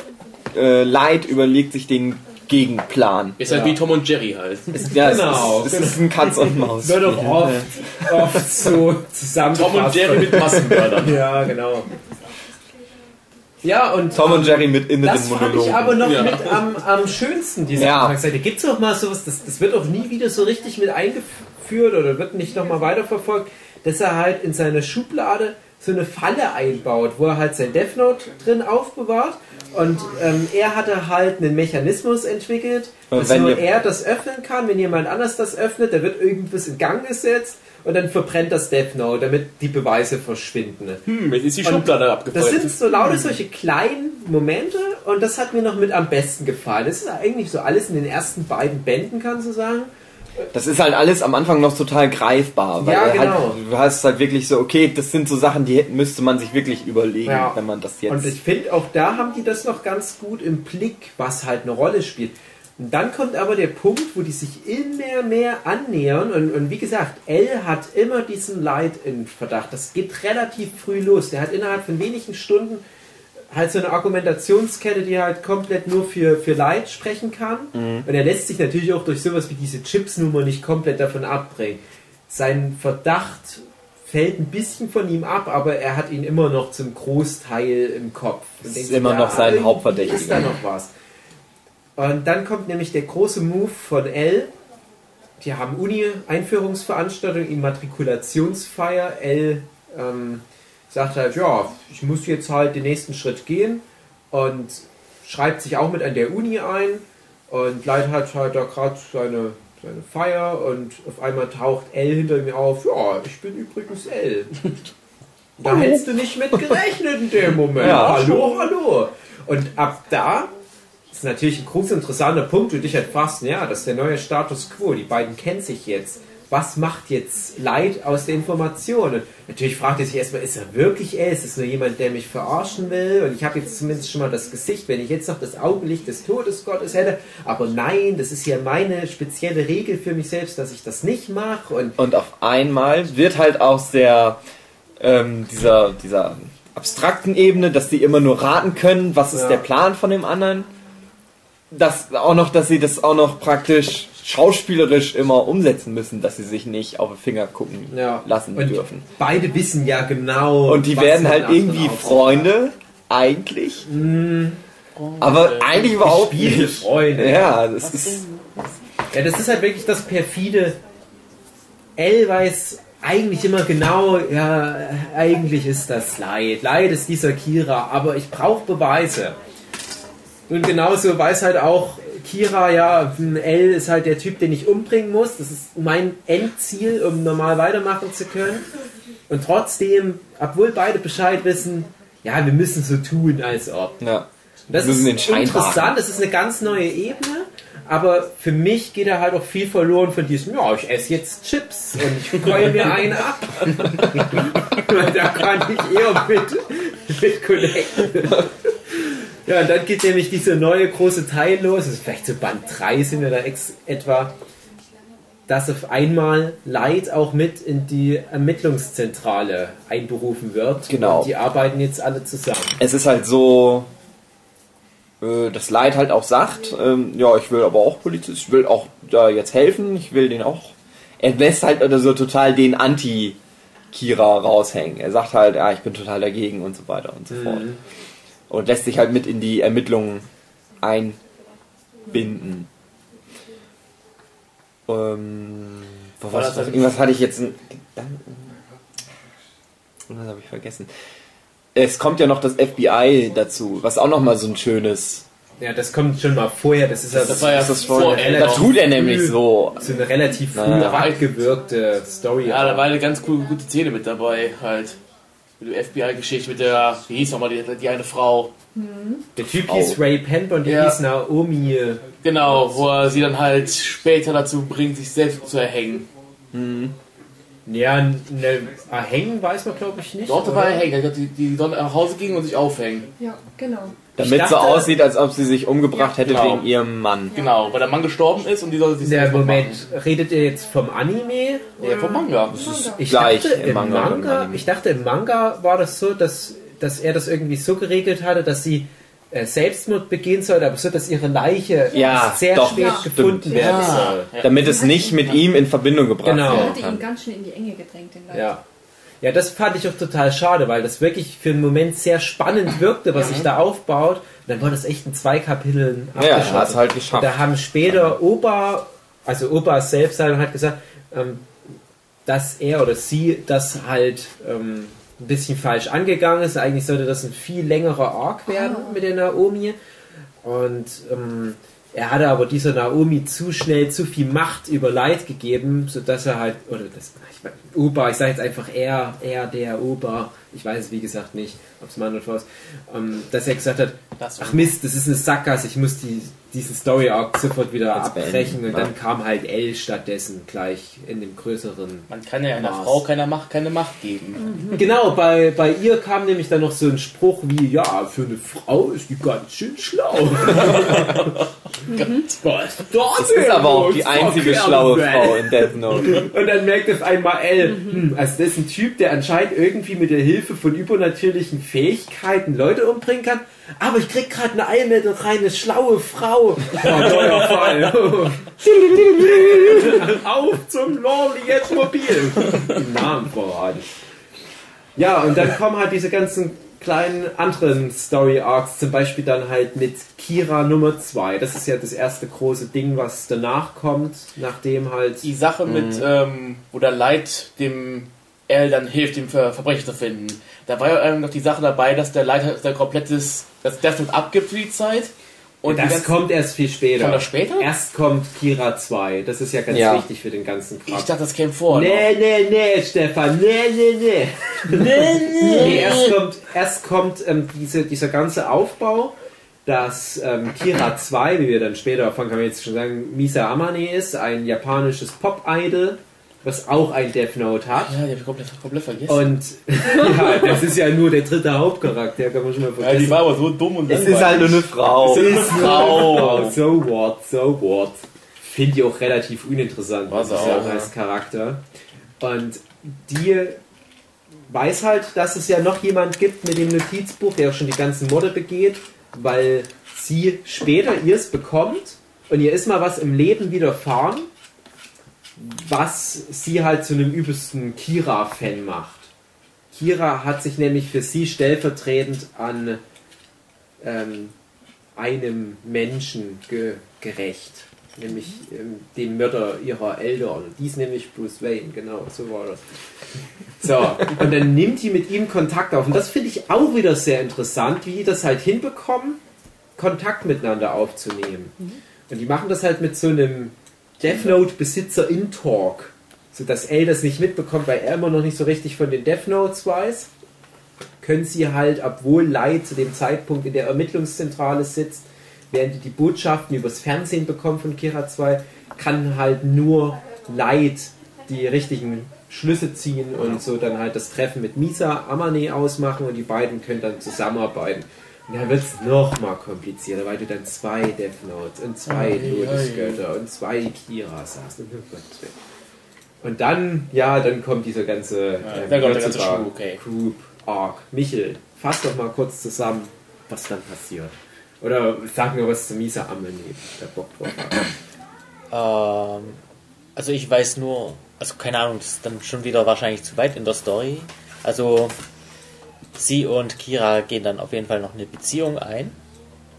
äh, Light überlegt sich den Gegenplan. Ist halt wie Tom und Jerry halt. Es, ja, Genau, es, ist, es ist ein Katz und Maus. Wird auch oft, oft so zusammen. Tom und Jerry mit Massenmördern. Ja, genau. Ja, und Tom und Jerry mit inneren das fand ich Monologen. aber noch Ja. mit am, am schönsten, diese Ja. Anfangsseite. Gibt es auch mal sowas, das, das wird auch nie wieder so richtig mit eingeführt oder wird nicht nochmal weiterverfolgt, dass er halt in seiner Schublade so eine Falle einbaut, wo er halt sein Death Note drin aufbewahrt und ähm, er hatte halt einen Mechanismus entwickelt, dass wenn nur er das öffnen kann, wenn jemand anders das öffnet, da wird irgendwas in Gang gesetzt und dann verbrennt das Death Note, damit die Beweise verschwinden. Hm, jetzt ist die Schublade Das abgefeuert. sind so lauter solche kleinen Momente und das hat mir noch mit am besten gefallen. Das ist eigentlich so alles in den ersten beiden Bänden, kannst du sagen. Das ist halt alles am Anfang noch total greifbar. Weil Ja, er genau. Halt, du hast halt wirklich so, okay, das sind so Sachen, die müsste man sich wirklich überlegen, Ja. wenn man das jetzt. Und ich finde, auch da haben die das noch ganz gut im Blick, was halt eine Rolle spielt. Und dann kommt aber der Punkt, wo die sich immer mehr annähern. Und, und wie gesagt, L hat immer diesen Leid in Verdacht. Das geht relativ früh los. Der hat innerhalb von wenigen Stunden halt so eine Argumentationskette, die halt komplett nur für, für Leid sprechen kann. Und er lässt sich natürlich auch durch sowas wie diese Chips-Nummer nicht komplett davon abbringen. Sein Verdacht fällt ein bisschen von ihm ab, aber er hat ihn immer noch zum Großteil im Kopf. Und Ist denkt sich, immer noch sein Hauptverdächtiger. Ist da noch was? Und dann kommt nämlich der große Move von L. Die haben Uni-Einführungsveranstaltung, Immatrikulationsfeier. L ähm, sagt halt, ja, ich muss jetzt halt den nächsten Schritt gehen und schreibt sich auch mit an der Uni ein und Leid hat halt da gerade seine, seine Feier und auf einmal taucht L hinter mir auf, ja, ich bin übrigens L. Da hättest du nicht mit gerechnet in dem Moment. Ja. hallo, hallo. Und ab da ist natürlich ein groß interessanter Punkt, du dich halt fragst, ja, das ist der neue Status quo, die beiden kennen sich jetzt. Was macht jetzt Leid aus der Information? Und natürlich fragt er sich erstmal, ist er wirklich er? Ist es nur jemand, der mich verarschen will? Und ich habe jetzt zumindest schon mal das Gesicht, wenn ich jetzt noch das Augenlicht des Todesgottes hätte. Aber nein, das ist ja meine spezielle Regel für mich selbst, dass ich das nicht mache. Und Und auf einmal wird halt aus der ähm, dieser, dieser abstrakten Ebene, dass die immer nur raten können, was ist Ja. der Plan von dem anderen, dass auch noch, dass sie das auch noch praktisch schauspielerisch immer umsetzen müssen, dass sie sich nicht auf den Finger gucken ja. lassen und dürfen. Beide wissen ja genau. Und die was werden den halt irgendwie. Freunde eigentlich. Aber eigentlich überhaupt nicht. Freunde. Ja, das ist. Ja, das ist halt wirklich das perfide. L weiß eigentlich immer genau, ja, eigentlich ist das Leid. Leid ist dieser Kira, aber ich brauche Beweise. Und genauso weiß halt auch Kira, ja, L ist halt der Typ, den ich umbringen muss. Das ist mein Endziel, um normal weitermachen zu können. Und trotzdem, obwohl beide Bescheid wissen, ja, wir müssen so tun, als ob. Ja. Und Das ist interessant, wahren. das ist eine ganz neue Ebene, aber für mich geht da halt auch viel verloren von diesem, ja, ich esse jetzt Chips und ich keule mir einen ab. Da kann ich eher mit, mit connecten. Ja, und dann geht nämlich dieser neue große Teil los, das ist vielleicht so Band 3 sind wir da ex etwa, dass auf einmal Light auch mit in die Ermittlungszentrale einberufen wird. Genau. Und die arbeiten jetzt alle zusammen. Es ist halt so, äh, das Leid halt auch sagt, ähm, ja, ich will aber auch Polizist, ich will auch da jetzt helfen, ich will den auch. Er lässt halt oder so total den Anti-Kira raushängen. Er sagt halt, ja, ich bin total dagegen und so weiter und so fort. Und lässt sich halt mit in die Ermittlungen einbinden. Ähm, wo War was, das irgendwas hatte ich jetzt einen Gedanken. Irgendwas habe ich vergessen. Es kommt ja noch das FBI dazu, was auch noch mal so ein schönes. Ja, das kommt schon mal vorher. Das ist ja, Das war ja ist das vor vorher- L da tut er nämlich so. so eine relativ früh Naja. abgewürgte Story. Ja, da war eine ganz coole, gute Szene mit dabei, halt. Mit der FBI-Geschichte, mit der, wie hieß nochmal die, die eine Frau? der Typ Frau. hieß Ray Penber und die Ja. hieß Naomi. Genau, wo er sie dann halt später dazu bringt, sich selbst zu erhängen. Ja, ne, erhängen weiß man glaube ich nicht. Dort war er hängen, die, die dann nach Hause ging und sich aufhängen. Ja, genau. Damit Ich so dachte- aussieht, als ob sie sich umgebracht hätte Genau. wegen ihrem Mann. Genau, weil der Mann gestorben ist und die soll sich selbst Moment, machen. redet ihr jetzt vom Anime? Ja, vom Manga. Ich Gleich dachte, im Manga Manga, ich dachte, im Manga war das so, dass, dass er das irgendwie so geregelt hatte, dass sie äh, Selbstmord begehen sollte, aber so, dass ihre Leiche Ja, sehr doch, spät ja. gefunden stimmt. werden Ja. soll. Ja. Damit es nicht mit ihm in Verbindung gebracht Genau. Er werden hatte ihn ganz schön in die Enge gedrängt, den Leid. Ja. Ja, das fand ich auch total schade, weil das wirklich für einen Moment sehr spannend wirkte, was sich da aufbaut. Und dann wurde das echt in zwei Kapiteln Ja, er hat es halt Und geschafft. da haben später Opa, also Opa selbst halt hat gesagt, ähm, dass er oder sie das halt ähm, ein bisschen falsch angegangen ist. Eigentlich sollte das ein viel längerer Arc werden mit der Naomi. Und ähm, er hatte aber dieser Naomi zu schnell zu viel Macht über Leid gegeben, sodass er halt, oder das, ich mein, Opa, ich sage jetzt einfach er, er, der Opa, ich weiß es wie gesagt nicht, ob es Mann oder Frau ist, ähm, dass er gesagt hat, Das ach Mist, das ist eine Sackgasse, ich muss die, diesen Story Arc sofort wieder Jetzt abbrechen beenden, und ja. dann kam halt L stattdessen gleich in dem größeren Man kann ja einer Maß. Frau keiner Macht keine Macht geben. Genau, bei, bei ihr kam nämlich dann noch so ein Spruch wie, ja, für eine Frau ist die ganz schön schlau. Was? Das ist aber auch die einzige schlaue Frau in Death Note. Und dann merkt auf einmal L, hm, also das ist ein Typ, der anscheinend irgendwie mit der Hilfe von übernatürlichen Fähigkeiten Leute umbringen kann. Aber ich krieg gerade eine Eilmeldung rein, eine schlaue Frau. Oh, neuer Fall. Auf zum Lorliet Mobil. Den Namen verraten. Ja, und dann kommen halt diese ganzen kleinen anderen Story Arcs, zum Beispiel dann halt mit Kira Nummer 2. Das ist ja das erste große Ding, was danach kommt, nachdem halt. Die Sache mit, ähm, wo der Leid dem L dann hilft, den Ver Verbrecher zu finden. Da war ja noch die Sache dabei, dass der Leid sein komplettes, das Death Note abgibt für die Zeit. Und das ganzen- kommt erst viel später. Kommt das später? Erst kommt Kira 2. Das ist ja ganz Ja. wichtig für den ganzen Kram. Ich dachte, das käme vor. Nee, nee, nee, Stefan, nee, nee, nee. nee, nee. erst kommt, erst kommt ähm, diese, dieser ganze Aufbau, dass ähm, Kira 2, wie wir dann später erfahren, kann man jetzt schon sagen, Misa Amane ist, ein japanisches Pop-Idol, was auch ein Death Note hat. Ja, die hab ich komplett, komplett vergessen. Und ja, das ist ja nur der dritte Hauptcharakter, kann man schon mal ja, vergessen. die war aber so dumm und Es ist halt nur eine Frau. Es ist eine Frau. So what, so what. Finde ich auch relativ uninteressant, Was ja auch, ja. als Charakter. Und die weiß halt, dass es ja noch jemand gibt mit dem Notizbuch, der auch schon die ganzen Morde begeht, weil sie später ihrs bekommt und ihr ist mal was im Leben widerfahren, was sie halt zu einem übelsten Kira-Fan macht. Kira hat sich nämlich für sie stellvertretend an ähm, einem Menschen ge gerecht. Nämlich ähm, dem Mörder ihrer Eltern. Dies nämlich Bruce Wayne, genau, so war das. So, und dann nimmt die mit ihm Kontakt auf. Und das finde ich auch wieder sehr interessant, wie die das halt hinbekommen, Kontakt miteinander aufzunehmen. Und die machen das halt mit so einem Death Note-Besitzer in Talk. So dass Elle das nicht mitbekommt, weil er immer noch nicht so richtig von den Death Notes weiß. Können sie halt, obwohl Light zu dem Zeitpunkt in der Ermittlungszentrale sitzt, während die die Botschaften übers Fernsehen bekommen von Kira 2, kann halt nur Light die richtigen Schlüsse ziehen und so dann halt das Treffen mit Misa Amane ausmachen und die beiden können dann zusammenarbeiten. Dann wird es nochmal komplizierter, weil du dann zwei Death Notes und zwei Ei, ei. Todesgötter und zwei Kiras hast. Und, dann, ja, dann kommt dieser ganze Ja, äh, dann kommt der ganze Schmuck, okay. Group Arc. Michel, fass doch mal kurz zusammen, was dann passiert. Oder sag mir was zu Misa Amane, der Bock drauf hat. Ähm, also ich weiß nur, also keine Ahnung, das ist dann schon wieder wahrscheinlich zu weit in der Story. Also sie und Kira gehen dann auf jeden Fall noch eine Beziehung ein.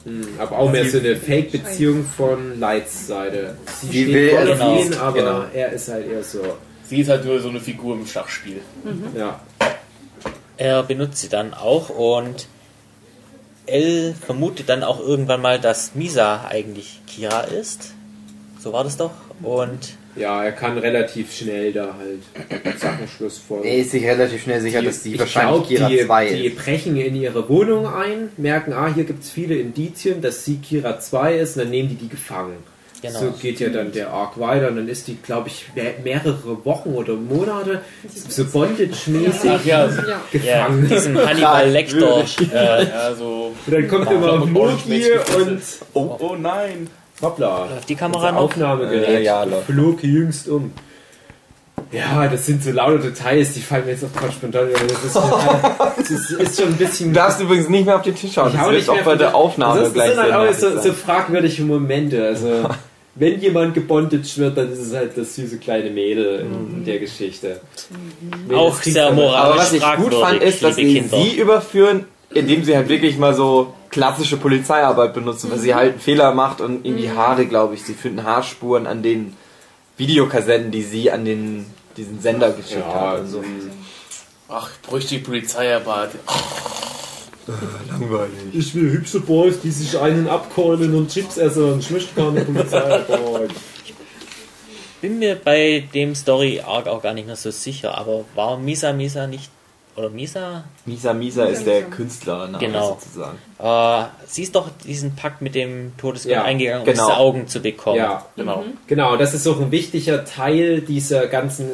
Hm, Aber auch mehr so eine Fake-Beziehung von Lights Seite. Sie Die steht will er nicht. ihn, aber Genau. er ist halt eher so. Sie ist halt nur so eine Figur im Schachspiel. Ja. Er benutzt sie dann auch und Elle vermutet dann auch irgendwann mal, dass Misa eigentlich Kira ist. So war das doch. Und ja, er kann relativ schnell da halt Sachenschluss folgen. Er ist sich relativ schnell sicher, dass die ich wahrscheinlich glaub, Kira die, 2 die ist. brechen in ihre Wohnung ein, merken, ah, hier gibt es viele Indizien, dass sie Kira 2 ist, und dann nehmen die die gefangen. Genau. So geht ja dann der Arc weiter und dann ist die, glaube ich, mehr- mehrere Wochen oder Monate so Bondage-mäßig Ach ja, Ja. ja, gefangen. diesen Hannibal Lecter äh, ja, so. Und dann kommt immer Mogi und Oh, oh nein! Hoppla. Läuft die Kamera noch? Aufnahmegerät Äh, ja, läuft. flog jüngst um. Ja, das sind so laute Details, die fallen mir jetzt auch gerade spontan. Das ist, das ist, ist schon ein bisschen. Du darfst übrigens nicht mehr auf den Tisch schauen. Ich Das wird nicht auch mehr bei der Aufnahme das gleich sind halt auch so, so fragwürdige Momente. Also, wenn jemand gebondaged wird, dann ist es halt das süße kleine Mädel in der Geschichte. Nee, Auch das sehr moralisch. Aber was ich gut fand, ist, dass sie sie überführen, indem sie halt wirklich mal so klassische Polizeiarbeit benutzen, weil sie halt einen Fehler macht und irgendwie Haare, glaube ich, sie finden Haarspuren an den Videokassetten, die sie an den diesen Sender geschickt Ja, hat. Und so. Ach, bräuchte die Polizeiarbeit. Langweilig. Ich will hübsche Boys, die sich einen abkeulen und Chips essen und schmeckt keine Polizei. bin mir bei dem Story Arc auch gar nicht mehr so sicher, aber war Misa Misa nicht oder Misa? Misa Misa ist der Künstler, Genau. sozusagen. Äh, sie ist doch diesen Pakt mit dem Todesgott Ja, eingegangen, um genau. diese Augen zu bekommen. Ja, Genau. genau, das ist auch ein wichtiger Teil dieser ganzen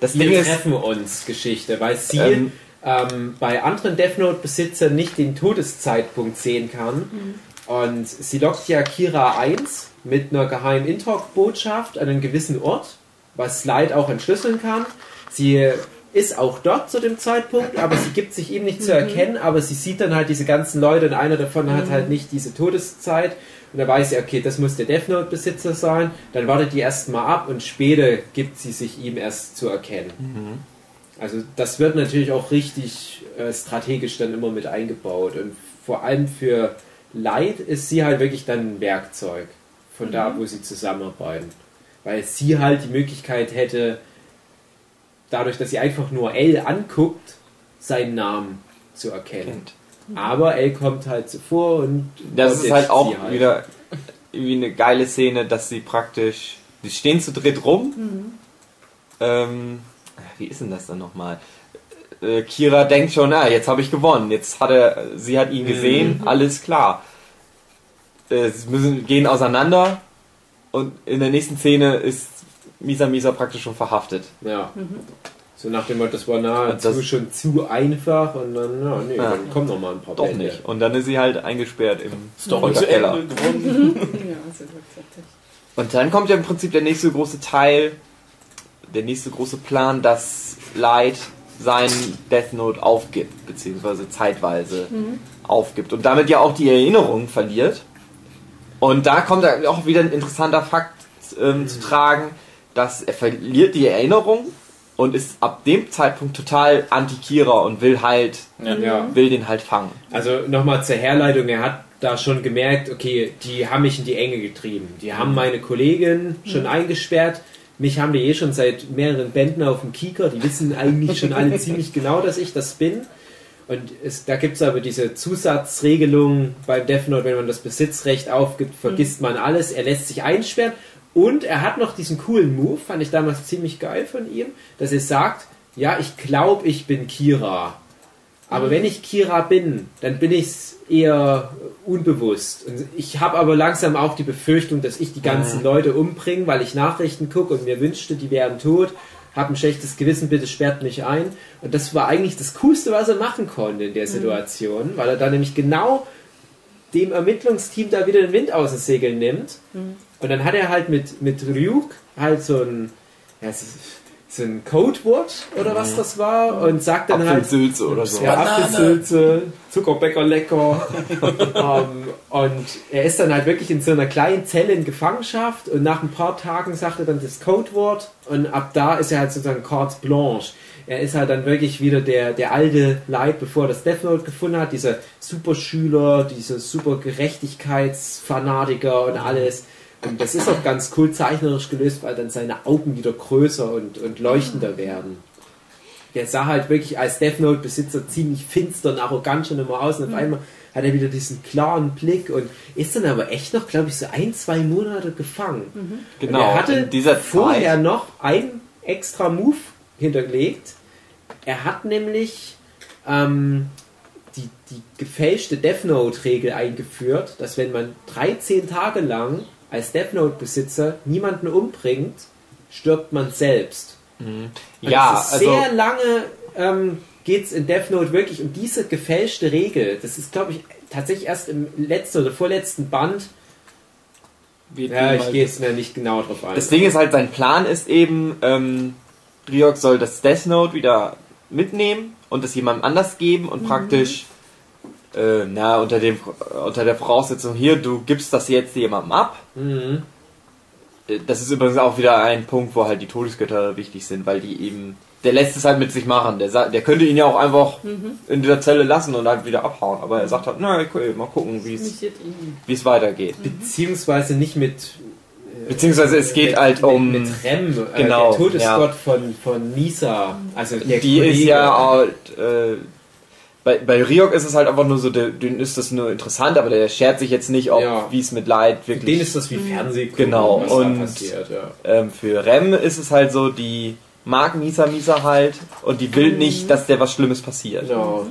Das Ding Wir ist, treffen uns Geschichte, weil sie Ähm, ähm, bei anderen Death Note-Besitzern nicht den Todeszeitpunkt sehen kann. Und sie lockt ja Kira 1 mit einer geheimen Intalk-Botschaft an einen gewissen Ort, was Light auch entschlüsseln kann. Sie ist auch dort zu dem Zeitpunkt, aber sie gibt sich ihm nicht zu erkennen, aber sie sieht dann halt diese ganzen Leute und einer davon hat halt nicht diese Todeszeit. Und da weiß sie, okay, das muss der Death Note-Besitzer sein. Dann wartet die erstmal ab und später gibt sie sich ihm erst zu erkennen. Also das wird natürlich auch richtig äh, strategisch dann immer mit eingebaut. Und vor allem für Light ist sie halt wirklich dann ein Werkzeug. Von da, wo sie zusammenarbeiten. Weil sie halt die Möglichkeit hätte, dadurch, dass sie einfach nur L anguckt, seinen Namen zu erkennen. Aber L kommt halt zuvor und das ist halt auch halt. wieder irgendwie eine geile Szene, dass sie praktisch, die stehen zu dritt rum. Ähm, wie ist denn das dann nochmal? Äh, Kira denkt schon, ah, jetzt habe ich gewonnen. Jetzt hat er, sie hat ihn gesehen, alles klar. Äh, sie müssen, gehen auseinander und in der nächsten Szene ist Misa Misa praktisch schon verhaftet. Ja. So nach dem Motto, das war nahezu das- schon zu einfach und dann, ja, nee, Ja. dann kommen noch mal ein paar Doch Bände. nicht. Und dann ist sie halt eingesperrt im Story zu Keller. Ende gewonnen. Ja, fertig. Und dann kommt ja im Prinzip der nächste große Teil, der nächste große Plan, dass Light seinen Death Note aufgibt, beziehungsweise zeitweise aufgibt und damit ja auch die Erinnerung verliert. Und da kommt dann auch wieder ein interessanter Fakt ähm, zu tragen, dass er verliert die Erinnerung und ist ab dem Zeitpunkt total anti-Kira und will halt, Ja. will den halt fangen. Also nochmal zur Herleitung, er hat da schon gemerkt, okay, die haben mich in die Enge getrieben. Die haben meine Kollegin schon eingesperrt. Mich haben die eh schon seit mehreren Bänden auf dem Kieker. Die wissen eigentlich schon alle ziemlich genau, dass ich das bin. Und es, da gibt es aber diese Zusatzregelung beim Death Note, wenn man das Besitzrecht aufgibt, vergisst man alles. Er lässt sich einsperren. Und er hat noch diesen coolen Move, fand ich damals ziemlich geil von ihm, dass er sagt, ja, ich glaube, ich bin Kira. Aber wenn ich Kira bin, dann bin ich es eher unbewusst. Und ich habe aber langsam auch die Befürchtung, dass ich die ganzen Leute umbringe, weil ich Nachrichten gucke und mir wünschte, die wären tot. Habe ein schlechtes Gewissen, bitte sperrt mich ein. Und das war eigentlich das Coolste, was er machen konnte in der Situation, weil er da nämlich genau dem Ermittlungsteam da wieder den Wind aus den Segeln nimmt. Und dann hat er halt mit, mit Ryuk halt so ein, ja, so ein Codewort oder was das war und sagt dann halt, Apfelsülze oder so. ja, Apfelsülze, Zuckerbäcker lecker. ähm, und er ist dann halt wirklich in so einer kleinen Zelle in Gefangenschaft und nach ein paar Tagen sagt er dann das Codewort und ab da ist er halt sozusagen carte blanche. Er ist halt dann wirklich wieder der, der alte Leid, bevor er das Death Note gefunden hat, dieser Superschüler, dieser super Gerechtigkeitsfanatiker und alles. Und das ist auch ganz cool zeichnerisch gelöst, weil dann seine Augen wieder größer und, und leuchtender werden. Der sah halt wirklich als Death Note-Besitzer ziemlich finster und arrogant schon immer aus. Und auf einmal hat er wieder diesen klaren Blick und ist dann aber echt noch, glaube ich, so ein, zwei Monate gefangen. Genau, Und er hatte in dieser vorher Zeit- noch einen extra Move hinterlegt. Er hat nämlich ähm, die, die gefälschte Death Note-Regel eingeführt, dass wenn man 13 Tage lang als Death Note-Besitzer niemanden umbringt, stirbt man selbst. Und Ja, also sehr lange ähm, geht es in Death Note wirklich um diese gefälschte Regel. Das ist, glaube ich, tatsächlich erst im letzten oder vorletzten Band. Ja, ich gehe jetzt mir nicht genau drauf ein. das Ding ist halt, sein Plan ist eben, ähm, Ryok soll das Death Note wieder mitnehmen und es jemandem anders geben und praktisch äh, na, unter, dem, unter der Voraussetzung hier, du gibst das jetzt jemandem ab. Mhm. Äh, Das ist übrigens auch wieder ein Punkt, wo halt die Todesgötter wichtig sind, weil die eben. Der lässt es halt mit sich machen. Der, sa- der könnte ihn ja auch einfach in dieser Zelle lassen und halt wieder abhauen. Aber er sagt halt, na, okay, mal gucken, wie es wie es weitergeht. Beziehungsweise nicht mit. Beziehungsweise es geht mit, halt um. Mit, mit Rem, Genau, äh, der Todesgott von, von Nisa. Also der die ist Kollege. ja halt, äh, bei, bei Ryok ist es halt einfach nur so, der, denen ist das nur interessant, aber der schert sich jetzt nicht, ob Ja. wie es mit Leid Für wirklich. den ist das wie Fernsehen. Genau, was und- da passiert. Ja. ähm, für Rem ist es halt so, die mag Misa Misa halt und die will nicht, dass der was Schlimmes passiert. Genau.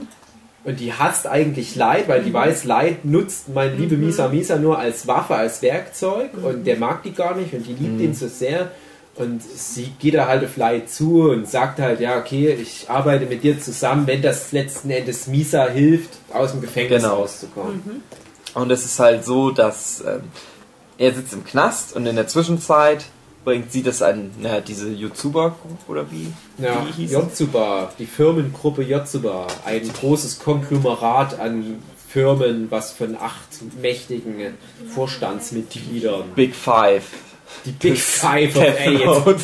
Und die hasst eigentlich Leid, weil die weiß, Leid nutzt mein liebe Misa Misa nur als Waffe, als Werkzeug und der mag die gar nicht und die liebt ihn so sehr. Und sie geht da halt auf Leid zu und sagt halt, ja, okay, ich arbeite mit dir zusammen, wenn das letzten Endes Misa hilft, aus dem Gefängnis Genau. rauszukommen. Und es ist halt so, dass ähm, er sitzt im Knast und in der Zwischenzeit bringt sie das an na, diese YouTuber oder wie? Ja, wie hieß Yotsuba, die Firmengruppe Yotsuba, ein großes Konglomerat an Firmen, was von acht mächtigen Vorstandsmitgliedern, Big Five. die Big Five of Eight, Note.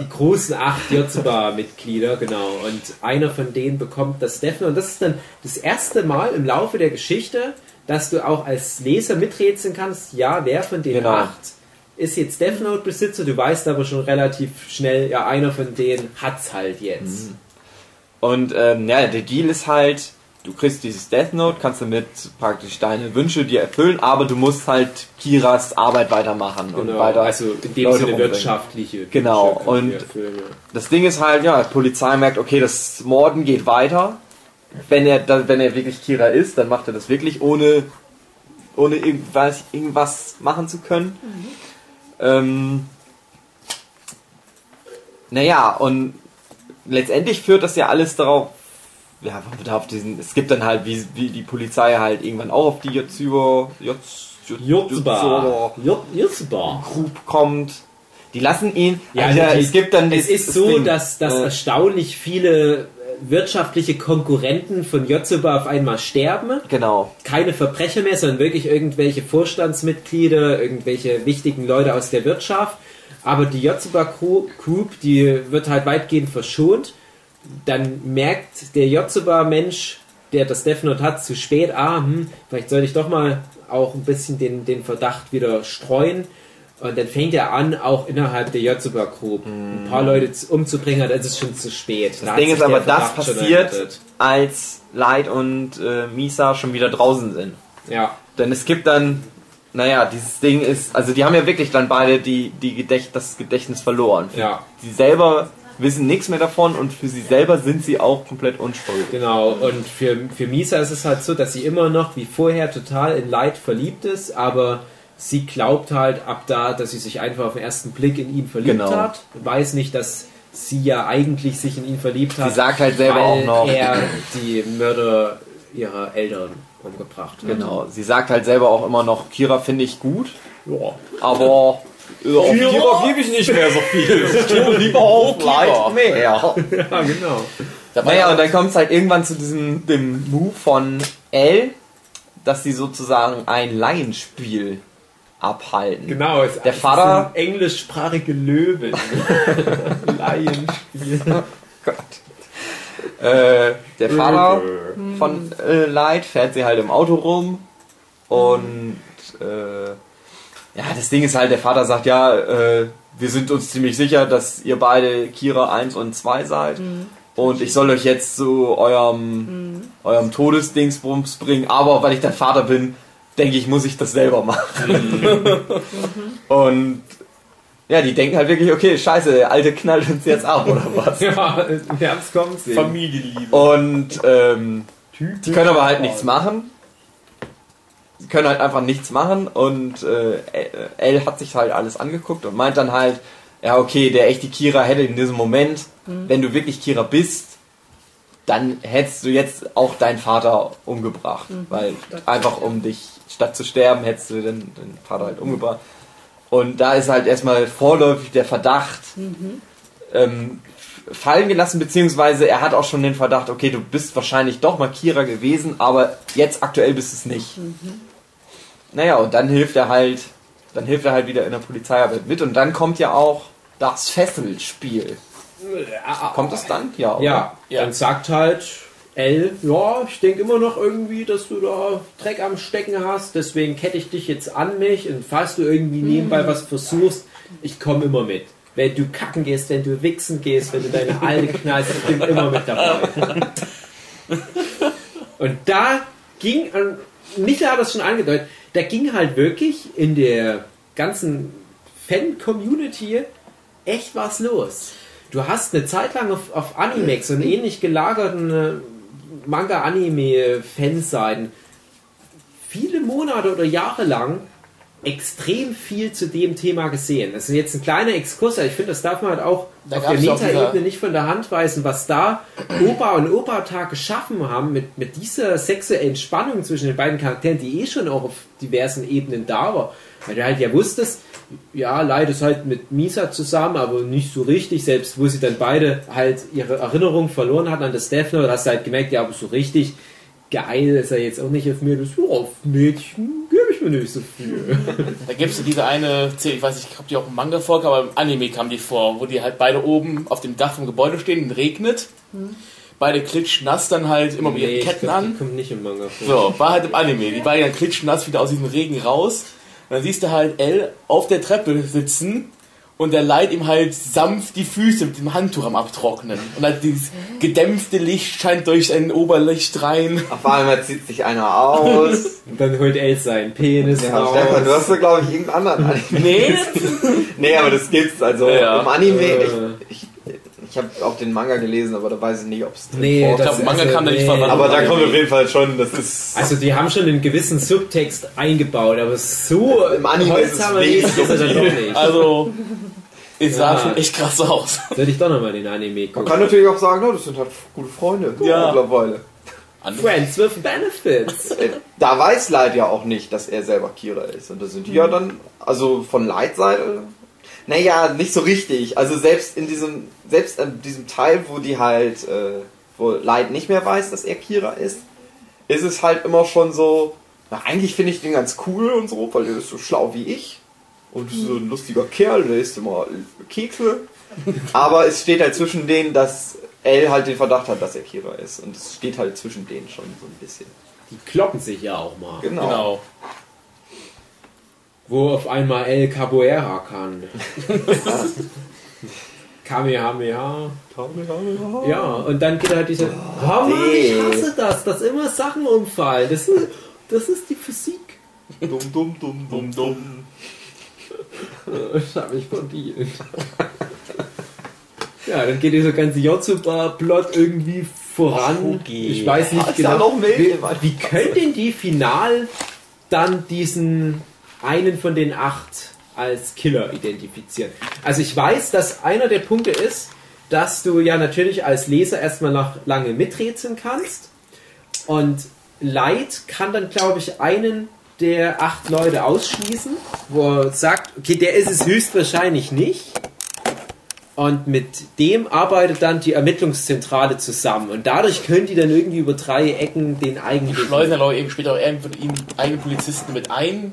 die großen acht Yotsuba-Mitglieder, genau. Und einer von denen bekommt das Death Note. Und das ist dann das erste Mal im Laufe der Geschichte, dass du auch als Leser miträtseln kannst, ja, wer von den Genau. acht ist jetzt Death Note-Besitzer, du weißt aber schon relativ schnell, ja, einer von denen hat's halt jetzt. Und ähm, ja, der Deal ist halt, du kriegst dieses Death Note, kannst damit praktisch deine Wünsche dir erfüllen, aber du musst halt Kiras Arbeit weitermachen und Genau, weiter. also in dem Leute Sinne umbringen. wirtschaftliche. Genau, Wünsche wir und- erfüllen, ja. Das Ding ist halt, ja, die Polizei merkt, okay, das Morden geht weiter. Wenn er, wenn er wirklich Kira ist, dann macht er das wirklich, ohne, ohne irgendwas, irgendwas machen zu können. Ähm, naja, und letztendlich führt das ja alles darauf, ja, auf diesen, es gibt dann halt, wie, wie die Polizei halt irgendwann auch auf die Yotsuba, Yots, Yotsuba. Jot- Yotsuba. Group kommt. Die lassen ihn, Ja, also, die- es gibt dann Es ist so, dass, dass äh, erstaunlich viele wirtschaftliche Konkurrenten von Yotsuba auf einmal sterben. Genau. Keine Verbrecher mehr, sondern wirklich irgendwelche Vorstandsmitglieder, irgendwelche wichtigen Leute aus der Wirtschaft. Aber die Yotsuba Group, die wird halt weitgehend verschont. Dann merkt der Yotsuba-Mensch, der das Death Note hat, zu spät, ah, hm, vielleicht sollte ich doch mal auch ein bisschen den, den Verdacht wieder streuen. Und dann fängt er an, auch innerhalb der Yotsuba Group ein paar Leute zu- umzubringen, dann ist es schon zu spät. Das Ding ist aber, das passiert, als Light und äh, Misa schon wieder draußen sind. Ja, Denn es gibt dann, naja, dieses Ding ist, also die haben ja wirklich dann beide die, die Gedächt, das Gedächtnis verloren. ja. Sie selber wissen nichts mehr davon und für sie selber sind sie auch komplett unschuldig. Genau, und für, für Misa ist es halt so, dass sie immer noch wie vorher total in Light verliebt ist, aber sie glaubt halt ab da, dass sie sich einfach auf den ersten Blick in ihn verliebt Genau. hat, weiß nicht, dass sie ja eigentlich sich in ihn verliebt hat, Sie sagt halt selber weil auch noch, er die Mörder ihrer Eltern umgebracht hat. genau, sie sagt halt selber auch immer noch, Kira finde ich gut, Ja. aber auf Kira gebe ich nicht mehr so viel. Ich gebe lieber auf Light mehr. ja, genau. Naja, ja und dann kommt es halt irgendwann zu diesem dem Move von L, dass sie sozusagen ein Laienspiel abhalten. Genau, es, Der Vater- sind englischsprachige Löwen. Laienspiel. Gott. Äh, der Vater von äh, Light fährt sie halt im Auto rum und äh, ja, das Ding ist halt, der Vater sagt, ja, äh, wir sind uns ziemlich sicher, dass ihr beide Kira 1 und 2 seid und ich soll euch jetzt zu eurem, eurem Todesdingsbums bringen, aber weil ich der Vater bin, denke ich, muss ich das selber machen. und ja, die denken halt wirklich, okay, scheiße, der Alte knallt uns jetzt ab, oder was? Ja, im Herbst kommt sie. Familienliebe. Und ähm, die können aber halt nichts machen. Sie können halt einfach nichts machen und äh, Elle hat sich halt alles angeguckt und meint dann halt, ja okay, der echte Kira hätte in diesem Moment, wenn du wirklich Kira bist, dann hättest du jetzt auch deinen Vater umgebracht, weil einfach um dich statt zu sterben hättest du den, den Vater halt umgebracht. Und da ist halt erstmal vorläufig der Verdacht ähm, fallen gelassen, beziehungsweise er hat auch schon den Verdacht, okay, du bist wahrscheinlich doch mal Kira gewesen, aber jetzt aktuell bist es nicht. Naja, und dann hilft er halt, dann hilft er halt wieder in der Polizeiarbeit mit und dann kommt ja auch das Fesselspiel. Kommt es dann? Ja. oder? Ja, Ja. dann sagt halt L, ja, ich denke immer noch irgendwie, dass du da Dreck am Stecken hast, deswegen kette ich dich jetzt an mich und falls du irgendwie nebenbei was versuchst, ich komme immer mit. Wenn du kacken gehst, wenn du wichsen gehst, wenn du deine Alte knallst, ich bin immer mit dabei. Und da ging, Michael hat das schon angedeutet, da ging halt wirklich in der ganzen Fan-Community echt was los. Du hast eine Zeit lang auf, auf Animex und ähnlich gelagerten äh, Manga-Anime-Fanseiten viele Monate oder Jahre lang extrem viel zu dem Thema gesehen. Das ist jetzt ein kleiner Exkurs, aber ich finde, das darf man halt auch Da auf der Meta-Ebene nicht von der Hand weisen, was da Opa und Opa-Tag geschaffen haben mit, mit dieser sexuellen Spannung zwischen den beiden Charakteren, die eh schon auch auf diversen Ebenen da war. Weil du halt ja wusstest, ja, Leid ist halt mit Misa zusammen, aber nicht so richtig, selbst wo sie dann beide halt ihre Erinnerung verloren hatten an das Death Note, hast du halt gemerkt, ja, aber so richtig geil ist er jetzt auch nicht auf mir, das ja, auf Mädchen gebe ich mir nicht so viel. Da gibt es diese eine Szene, ich weiß nicht, ob die auch im Manga vorkam, aber im Anime kam die vor, wo die halt beide oben auf dem Dach vom Gebäude stehen und regnet. Beide klitschnass dann halt immer mit ihren ich Ketten glaub, an. Die kommt nicht im Manga vor. So, war halt im Anime. Die beiden dann klitschnass wieder aus diesem Regen raus. Und dann siehst du halt Elle auf der Treppe sitzen und der Light ihm halt sanft die Füße mit dem Handtuch am Abtrocknen. Und halt dieses gedämpfte Licht scheint durch ein Oberlicht rein. Auf einmal zieht sich einer aus. Und dann holt El seinen Penis Ja, raus. Stefan, du hast da glaube ich irgendeinen anderen Anime. Nee, Nee, aber das gibt's. Also Ja. im Anime, Äh. ich, ich, ich habe auch den Manga gelesen, aber da weiß ich nicht, ob es drin Nee, vorkommt. das glaub, Manga also, kam da nicht nee. vor, Aber da kommt auf jeden Fall schon, das ist. Also die haben schon einen gewissen Subtext eingebaut, aber so Im Anime ist es nicht ist er dann doch nicht. also es sah Ja. schon echt krass aus. Sollte ich doch nochmal den Anime Man gucken. kann natürlich auch sagen, no, das sind halt gute Freunde Ja. mittlerweile. Friends with Benefits. Äh, Da weiß Light ja auch nicht, dass er selber Kira ist. Und da sind die ja dann, also von Light Seite, naja, nicht so richtig. Also selbst in diesem, selbst an diesem Teil, wo die halt, äh, wo Light nicht mehr weiß, dass er Kira ist, ist es halt immer schon so, na eigentlich finde ich den ganz cool und so, weil der ist so schlau wie ich. und so ein lustiger Kerl, der isst immer Kekse. Aber es steht halt zwischen denen, dass L halt den Verdacht hat, dass er Kira ist. Und es steht halt zwischen denen schon so ein bisschen. Die kloppen sich ja auch mal. Genau. Genau. Wo auf einmal El Caboera kann. Kamehameha. Ja, und dann geht halt diese. Oh Mann, ich nee. hasse das, dass immer Sachen umfallen. Das ist, das ist die Physik. Dumm, dumm, dumm, dumm, dumm. Ich hab mich verdient. Ja, dann geht dieser ganze Jotsuba-Plot irgendwie voran. Hugi. Ich weiß nicht da genau. wie, wie können denn die final dann diesen einen von den acht als Killer identifizieren? Also ich weiß, dass einer der Punkte ist, dass du ja natürlich als Leser erstmal noch lange miträtseln kannst. Und Light kann dann, glaube ich, einen der acht Leute ausschließen, wo er sagt, okay, der ist es höchstwahrscheinlich nicht. Und mit dem arbeitet dann die Ermittlungszentrale zusammen. Und dadurch können die dann irgendwie über drei Ecken den Die eigentlichen... schleusen dann auch eben später auch irgendwie eigenen Polizisten mit ein.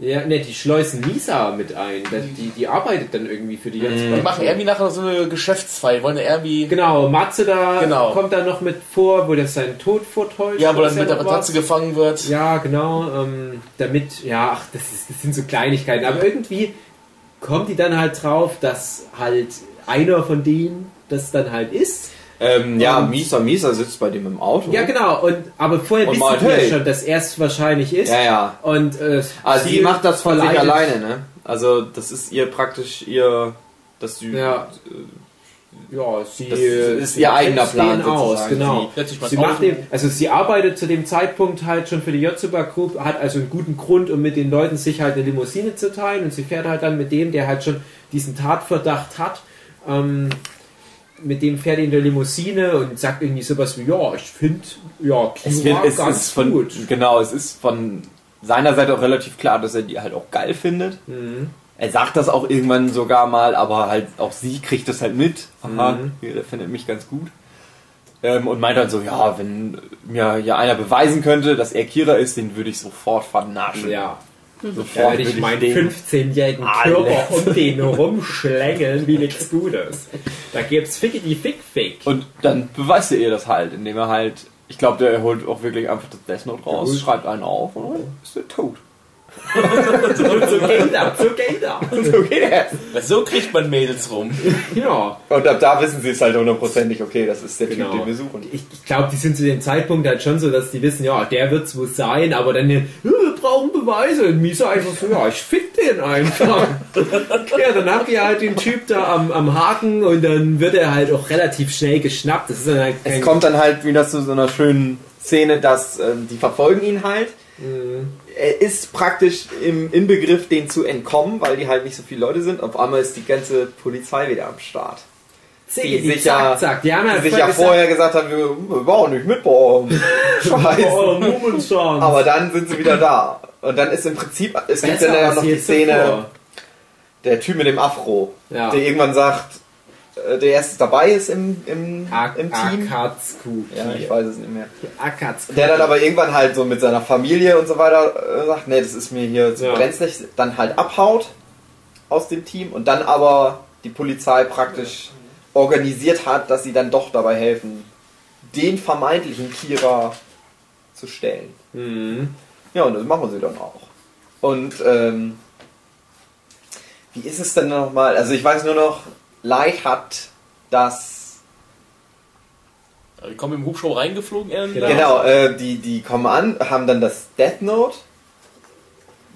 Ja, ne, die schleusen Lisa mit ein. Die, die arbeitet dann irgendwie für die ganze Die machen irgendwie nachher so eine Geschäftsfeier, wollen ja irgendwie. Genau, Matze da Genau. kommt dann noch mit vor, wo der seinen Tod vortäuscht. Ja, wo oder dann mit der noch was. Matratze gefangen wird. Ja, genau. Ähm, damit, ja, ach, das, ist, das sind so Kleinigkeiten. Aber irgendwie kommt die dann halt drauf, dass halt einer von denen das dann halt ist. Ähm, ja, Und- Misa Misa sitzt bei dem im Auto. Ja, genau. Und, aber vorher Und wissen meint, wir hey. schon, dass er es wahrscheinlich ist. Ja, ja. Und äh, Also sie macht das von sich verleitet- alleine, ne? Also das ist ihr praktisch ihr, dass sie Ja. Ja, sie Das äh, ist ihr eigener Plan aus, sozusagen. genau. Sich Sie drauf. macht den, also sie arbeitet zu dem Zeitpunkt halt schon für die Jotsuba Group, hat also einen guten Grund, um mit den Leuten sich halt eine Limousine zu teilen und sie fährt halt dann mit dem, der halt schon diesen Tatverdacht hat, ähm, mit dem fährt in der Limousine und sagt irgendwie sowas wie, ja, ich finde, ja, wird, es ganz ist von gut. genau, es ist von seiner Seite auch relativ klar, dass er die halt auch geil findet. Mhm. Er sagt das auch irgendwann sogar mal, aber halt auch sie kriegt das halt mit. Aha, Mhm. ja, der findet mich ganz gut. Ähm, und meint dann so, ja, wenn mir hier einer beweisen könnte, dass er Kira ist, den würde ich sofort vernaschen. Ja. Sofort Würde ich meinen den- 15-jährigen Alles. Körper um den rumschlängeln wie nichts Gutes. Da gibt's Fickety Fick Fick. Und dann beweist er ihr das halt, indem er halt, ich glaube, der holt auch wirklich einfach das Death Note raus, Gut. schreibt einen auf und dann ist er tot. Und so geht das, so geht das. so geht er. Weil So kriegt man Mädels rum. Ja. Und ab da wissen sie es halt hundertprozentig, okay, das ist der Genau. Typ, den wir suchen. Ich, ich glaube, die sind zu dem Zeitpunkt halt schon so, dass die wissen, ja, der wird's wohl sein, aber dann, äh, wir brauchen Beweise. Und Misa einfach so, ja, ich fick den einfach. ja, dann habt ihr halt den Typ da am, am Haken und dann wird er halt auch relativ schnell geschnappt. Das ist dann halt Es kommt dann halt wieder zu so einer schönen Szene, dass ähm, die verfolgen ihn halt. Er ist praktisch im Inbegriff, den zu entkommen, weil die halt nicht so viele Leute sind. Auf einmal ist die ganze Polizei wieder am Start. Zicki, die sich ja- zack. Die haben Die ja sich ja vorher gesagt haben, wir, wir brauchen nicht mitbauen. Scheiße. Oh. Aber dann sind sie wieder da. Und dann ist im Prinzip, es gibt Besser dann ja noch die Szene, der Typ mit dem Afro, Ja. der irgendwann sagt, der erst dabei ist im, im, im Team. Akatsuki. Ja, ich weiß es nicht mehr. Akatsuki. Der dann aber irgendwann halt so mit seiner Familie und so weiter äh, sagt, nee, das ist mir hier zu Ja. brenzlig, dann halt abhaut aus dem Team und dann aber die Polizei praktisch organisiert hat, dass sie dann doch dabei helfen, den vermeintlichen Kira zu stellen. Mhm. Ja, und das machen sie dann auch. Und ähm, wie ist es denn nochmal? Also ich weiß nur noch, Light hat das Die kommen im Hubschrauber reingeflogen irgendwie. Genau. Genau, äh, die, die kommen an, haben dann das Death Note.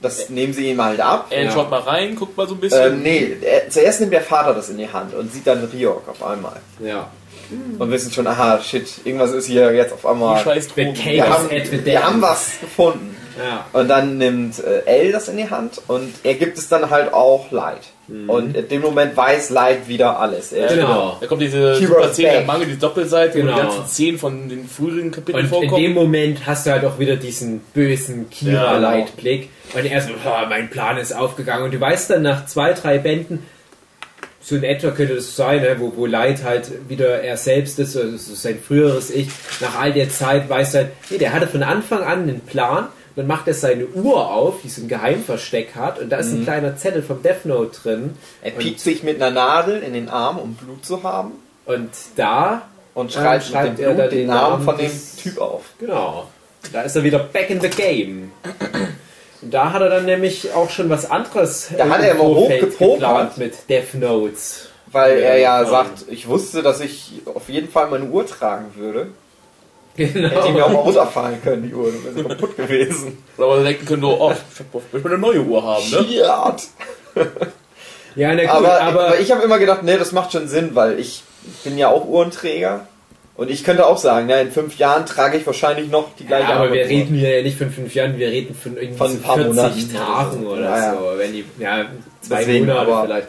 Das nehmen sie ihm halt ab. Er Ja. schaut mal rein, guckt mal so ein bisschen. Ähm, nee, er, zuerst nimmt der Vater das in die Hand und sieht dann Ryok auf einmal. Ja. Und wissen schon, aha, shit, irgendwas ist hier jetzt auf Die einmal. scheiß The Drogen. Chaos Wir haben, wir haben was gefunden. Ja. Und dann nimmt äh, L das in die Hand und er gibt es dann halt auch Light. Und in dem Moment weiß Light wieder alles. Er Genau. Da kommt diese super Szene back. im Mangel, die Doppelseite, wo Genau. die ganzen Szenen von den früheren Kapiteln Und in vorkommen. dem Moment hast du halt auch wieder diesen bösen Ja, genau. Kira-Leitblick. Und er so, "Ah, mein Plan ist aufgegangen. Und du weißt dann nach zwei, drei Bänden, so in etwa könnte das sein, ne, wo, wo Light halt wieder er selbst ist, also so sein früheres Ich. Nach all der Zeit weiß halt, nee, der hatte von Anfang an einen Plan. Dann macht er seine Uhr auf, die so ein Geheimversteck hat, und da ist ein kleiner Zettel vom Death Note drin. Er piekt sich mit einer Nadel in den Arm, um Blut zu haben. Und da, Und Ähm, schreibt, schreibt mit dem er Blut da den den Namen Namen von dem Typ auf. genau, da ist er wieder back in the game. Und da hat er dann nämlich auch schon was anderes Da hat er immer Vorfeld hochgepokert. geplant mit Death Notes. Weil er ja Ja. sagt, ich wusste, dass ich auf jeden Fall meine Uhr tragen würde. Hätte ihn mir Genau. auch runterfallen können, die Uhr. Die wäre kaputt gewesen. Aber sie denken können nur, oh, ich will eine neue Uhr haben, ne? Ja. Ja, na gut, Aber, aber, aber ich habe immer gedacht, nee, das macht schon Sinn, weil ich bin ja auch Uhrenträger. Und ich könnte auch sagen, na, in fünf Jahren trage ich wahrscheinlich noch die gleiche Ja, aber wir Armbanduhr. reden hier ja nicht von fünf Jahren, wir reden von irgendwie Von ein paar 40 Monaten Tagen oder so. Ja, ja. so. Wenn die, ja, zwei Deswegen, Monate aber- vielleicht.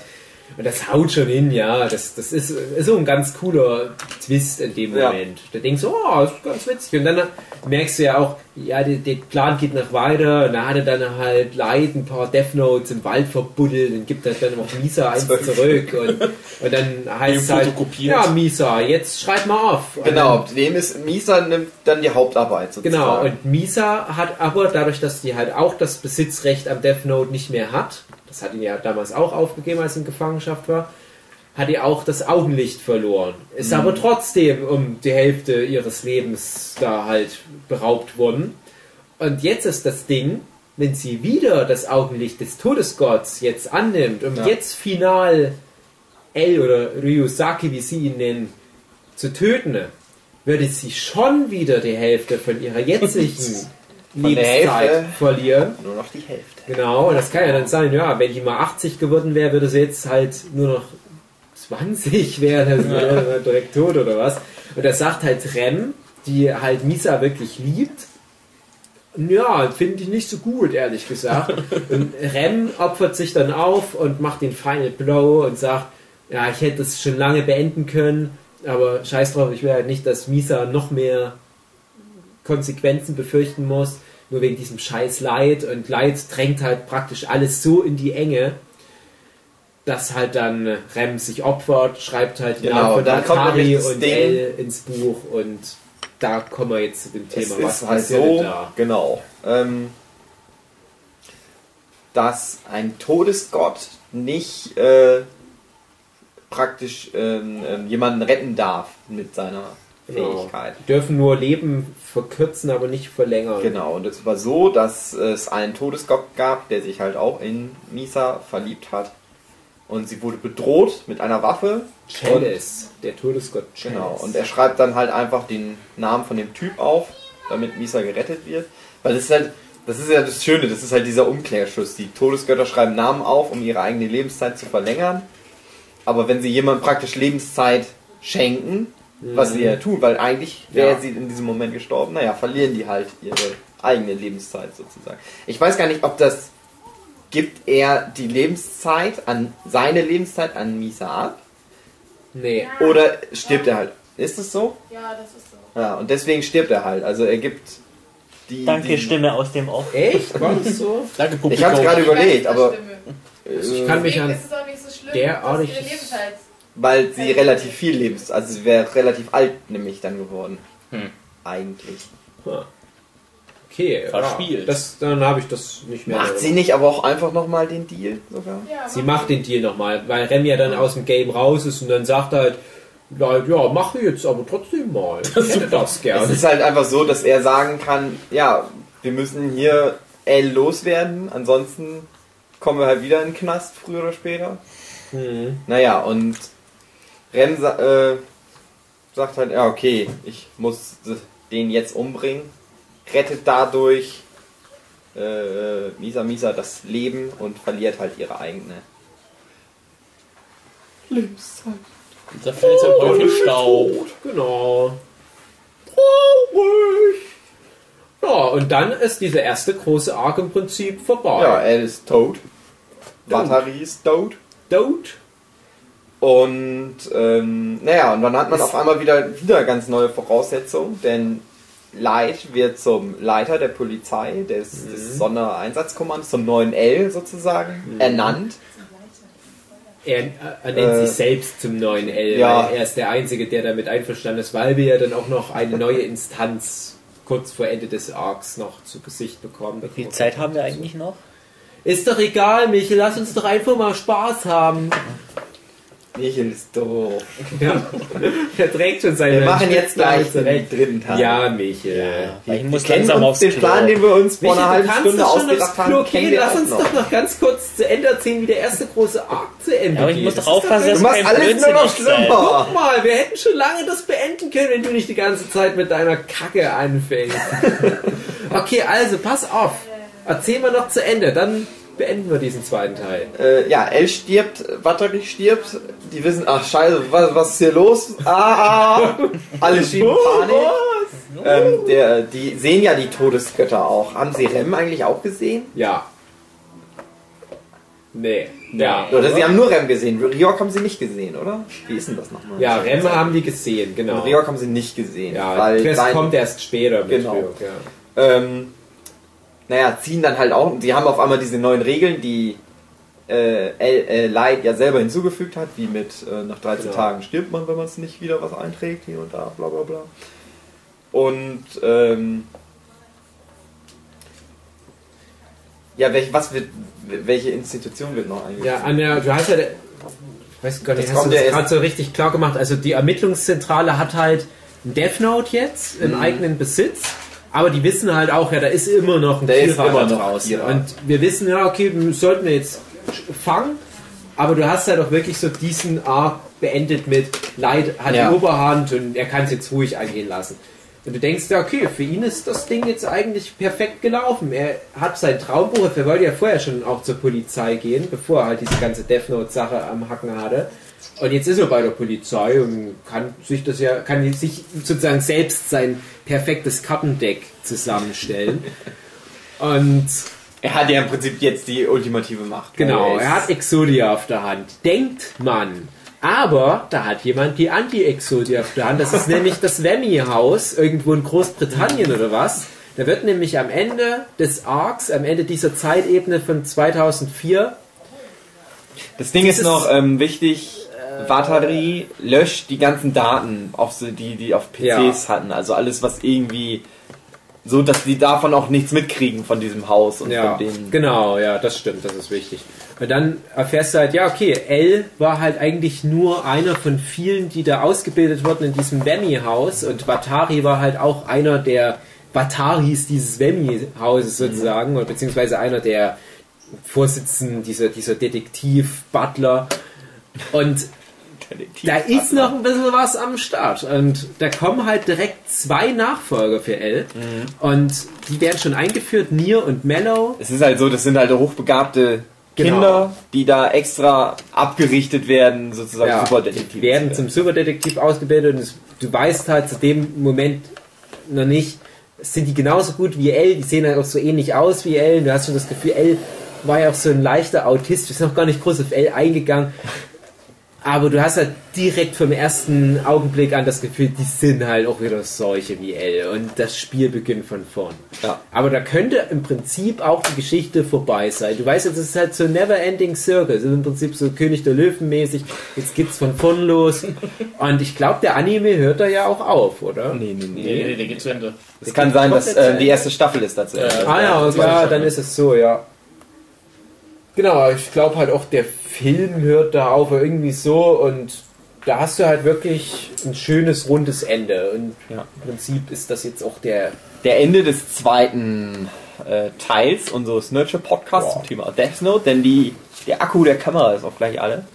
Und das haut schon hin, ja. Das, das ist, ist so ein ganz cooler Twist in dem Ja. Moment. Da denkst du, oh, das ist ganz witzig. Und dann merkst du ja auch, ja, der, der Plan geht noch weiter. Und da hat er dann halt Leid, ein paar Death Notes im Wald verbuddelt und gibt das dann auch Misa eins zurück. Und, und dann heißt es halt, ja, Misa, jetzt schreib mal auf. Und Genau, dem ist Misa nimmt dann die Hauptarbeit sozusagen. Genau, und Misa hat aber dadurch, dass die halt auch das Besitzrecht am Death Note nicht mehr hat, das hat ihn ja damals auch aufgegeben, als er in Gefangenschaft war, hat die auch das Augenlicht verloren. Ist Mhm. aber trotzdem um die Hälfte ihres Lebens da halt beraubt worden. Und jetzt ist das Ding, wenn sie wieder das Augenlicht des Todesgotts jetzt annimmt, um Ja. jetzt final El oder Ryusaki, wie sie ihn nennen, zu töten, würde sie schon wieder die Hälfte von ihrer jetzigen Lebenszeit Hälfte. verlieren. Nur noch die Hälfte. Genau, und das kann ja dann sein, ja, wenn die mal 80 geworden wäre, würde sie jetzt halt nur noch 20 werden, also wäre sie direkt tot oder was. Und er sagt halt Rem, die halt Misa wirklich liebt. Ja, finde ich nicht so gut, ehrlich gesagt. Und Rem opfert sich dann auf und macht den Final Blow und sagt, ja, ich hätte es schon lange beenden können, aber scheiß drauf, ich will halt nicht, dass Misa noch mehr Konsequenzen befürchten muss, nur wegen diesem scheiß Leid. Und Leid drängt halt praktisch alles so in die Enge, dass halt dann Rem sich opfert, schreibt halt die Genau, Namen von das und Ding. El ins Buch und da kommen wir jetzt zu dem Es Thema. ist Was halt passiert denn so, da? genau, ähm, dass ein Todesgott nicht äh, praktisch ähm, ähm, jemanden retten darf mit seiner. Fähigkeit. Die dürfen nur Leben verkürzen, aber nicht verlängern. Genau, und es war so, dass es einen Todesgott gab, der sich halt auch in Misa verliebt hat. Und sie wurde bedroht mit einer Waffe. Chalice, der Todesgott Chalice. genau, und er schreibt dann halt einfach den Namen von dem Typ auf, damit Misa gerettet wird. Weil das ist halt, das ist ja das Schöne, das ist halt dieser Umkehrschluss. Die Todesgötter schreiben Namen auf, um ihre eigene Lebenszeit zu verlängern. Aber wenn sie jemandem praktisch Lebenszeit schenken, was sie ja tun, weil eigentlich wäre Ja. sie in diesem Moment gestorben, naja, verlieren die halt ihre eigene Lebenszeit sozusagen. Ich weiß gar nicht, ob das gibt er die Lebenszeit an seine Lebenszeit an Misa ab Nee. oder stirbt er halt. Ist es so? Ja, das ist so. Ja, und deswegen stirbt er halt. Also er gibt die. Danke, die, Stimme aus dem Off. Echt? War das so? Danke, Ich Publikum. habe es gerade überlegt, aber Stimme. Ich kann mich Deswegen an ist es auch nicht so schlimm, derartig- dass ihre Lebenszeit. Weil sie relativ viel lebt. Also sie wäre relativ alt nämlich dann geworden. Hm. Eigentlich. Okay, Verspielt. Ja, das, dann habe ich das nicht mehr. Macht sie nicht aber auch einfach nochmal den Deal sogar? Ja, Sie macht den Deal nochmal, weil Rem ja dann aus dem Game raus ist und dann sagt er halt, ja, ja, mach jetzt aber trotzdem mal. Ich hätte das Es gerne. ist halt einfach so, dass er sagen kann, ja, wir müssen hier L loswerden, ansonsten kommen wir halt wieder in den Knast, früher oder später. Hm. Naja, und Rem sa äh, sagt halt, ja, okay, ich muss den jetzt umbringen, rettet dadurch äh, Misa Misa das Leben und verliert halt ihre eigene Lebenszeit. Da fällt der Teufel Staub. Genau. Traurig. Ja, und dann ist dieser erste große Arc im Prinzip vorbei. Ja, er ist tot. Batterie ist tot. Dote. Und ähm, naja, und dann hat man auf einmal wieder, wieder ganz neue Voraussetzungen, denn Light wird zum Leiter der Polizei, des, des Sondereinsatzkommandos, zum 9L sozusagen, ernannt. Er, er nennt Äh, sich selbst zum neuen L, ja. weil er ist der Einzige, der damit einverstanden ist, weil wir ja dann auch noch eine neue Instanz kurz vor Ende des Arcs noch zu Gesicht bekommen. Wie viel Zeit haben wir eigentlich noch? Ist doch egal, Michel, lass uns doch einfach mal Spaß haben. Michel ist doof. Ja. Er trägt schon seine Wir machen jetzt gleich den dritten Teil. Ja, Michel. Weil ich muss langsam aufs den Klo. Plan, den wir uns vor einer du halben kannst Stunde doch schon ausgedacht aufs haben, wir Lass uns noch. doch noch ganz kurz zu Ende erzählen, wie der erste große Arc zu Ende Ja, aber ich geht. muss Das doch ist aufpassen, dass Du machst alles nur noch schlimmer. Guck mal, wir hätten schon lange das beenden können, wenn du nicht die ganze Zeit mit deiner Kacke anfängst. okay, also pass auf. Erzähl mal noch zu Ende, dann beenden wir diesen zweiten Teil. Äh, ja, Elle stirbt, Watari stirbt. Die wissen, ach scheiße, was, was ist hier los? Ah. Alle schieben Panik. Ähm, der, die sehen ja die Todesgötter auch. Haben sie Rem eigentlich auch gesehen? Ja. Nee. Ja. Oder sie haben nur Rem gesehen. Riok haben sie nicht gesehen, oder? Wie ist denn das nochmal? Ja, Rem haben die gesehen, genau. Und Riok haben sie nicht gesehen. Ja, weil das kommt erst später mit Genau. Ryuk, ja. ähm, naja, ziehen dann halt auch, die haben auf einmal diese neuen Regeln, die äh, L, äh, Light ja selber hinzugefügt hat, wie mit äh, nach 13 Genau. Tagen stirbt man, wenn man es nicht wieder was einträgt, hier und da, bla bla bla. Und ähm, ja, welch, was wird, welche Institution wird noch eingeführt? Ja, an der, du hast ja, der, ich weiß nicht, Das hast du das gerade so richtig klar gemacht? Also die Ermittlungszentrale hat halt ein Death Note jetzt Mhm. im eigenen Besitz, aber die wissen halt auch, ja, da ist immer noch ein noch draußen. Kira. Und wir wissen ja, okay, wir sollten wir jetzt fangen, aber du hast halt auch wirklich so diesen Arc beendet mit Light hat Ja. die Oberhand und er kann es jetzt ruhig angehen lassen. Und du denkst ja, okay, für ihn ist das Ding jetzt eigentlich perfekt gelaufen. Er hat sein Traumbuch, er wollte ja vorher schon auch zur Polizei gehen, bevor er halt diese ganze Death Note-Sache am Hacken hatte. Und jetzt ist er bei der Polizei und kann sich das ja, kann sich sozusagen selbst sein perfektes Kartendeck zusammenstellen. und Er hat ja im Prinzip jetzt die ultimative Macht. Genau, er hat Exodia auf der Hand. Denkt man. Aber da hat jemand die Anti-Exodia auf der Hand. Das ist nämlich das Wemmy-Haus, irgendwo in Großbritannien oder was. Da wird nämlich am Ende des Arcs, am Ende dieser Zeitebene von 2004, Das Ding ist noch ähm, wichtig, Vatari löscht die ganzen Daten, auf so, die die auf PCs hatten. Also alles, was irgendwie so, dass die davon auch nichts mitkriegen von diesem Haus und Ja, von denen. genau, ja, das stimmt, das ist wichtig. Und dann erfährst du halt, ja, okay, L war halt eigentlich nur einer von vielen, die da ausgebildet wurden in diesem Wemmy-Haus und Batari war halt auch einer der Bataris dieses Wemmy-Hauses sozusagen, oder beziehungsweise einer der Vorsitzenden, dieser, dieser Detektiv-Butler. Und da ist noch ein bisschen was am Start. Und da kommen halt direkt zwei Nachfolger für L. Und die werden schon eingeführt, Nier und Mellow. Es ist halt so, das sind halt hochbegabte Genau. Kinder, die da extra abgerichtet werden, sozusagen Ja, Superdetektive. die werden zum Superdetektiv ausgebildet und es, du weißt halt zu dem Moment noch nicht, sind die genauso gut wie L, die sehen halt auch so ähnlich aus wie L. Du hast schon das Gefühl, L war ja auch so ein leichter Autist, wir sind noch gar nicht groß auf L eingegangen. Aber du hast halt direkt vom ersten Augenblick an das Gefühl, die sind halt auch wieder solche wie L. Und das Spiel beginnt von vorn. Ja. Aber da könnte im Prinzip auch die Geschichte vorbei sein. Du weißt, es ist halt so Never Ending Circle. Es ist im Prinzip so König der Löwen mäßig. Jetzt geht's von vorn los. Und ich glaube, der Anime hört da ja auch auf, oder? Nee, nee, Nee, nee. nee, der geht zu Ende. Es kann sein, dass äh, die erste Staffel ist dazu. Ah ja, das weiß ja, ich dann ist es so, ja. Genau, ich glaube halt auch, der Film hört da auf, irgendwie so und da hast du halt wirklich ein schönes, rundes Ende. Und Ja. im Prinzip ist das jetzt auch der der Ende des zweiten äh, Teils unseres Nurture Podcasts zum Thema Death Note, denn die, der Akku der Kamera ist auch gleich alle.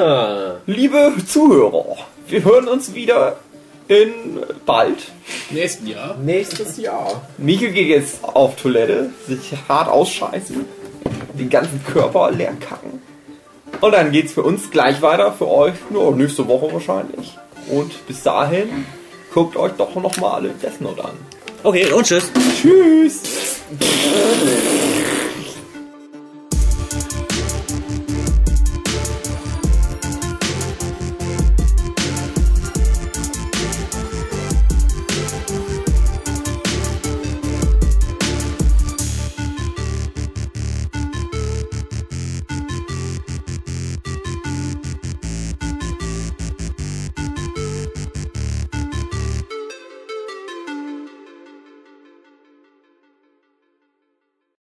Ah, Liebe Zuhörer, wir hören uns wieder in bald. Nächsten Jahr. nächstes Jahr. Michael geht jetzt auf Toilette, sich hart ausscheißen, den ganzen Körper leer kacken. Und dann geht's für uns gleich weiter, für euch nur nächste Woche wahrscheinlich. Und bis dahin guckt euch doch noch mal alle Death Note an. Okay, und tschüss. Tschüss!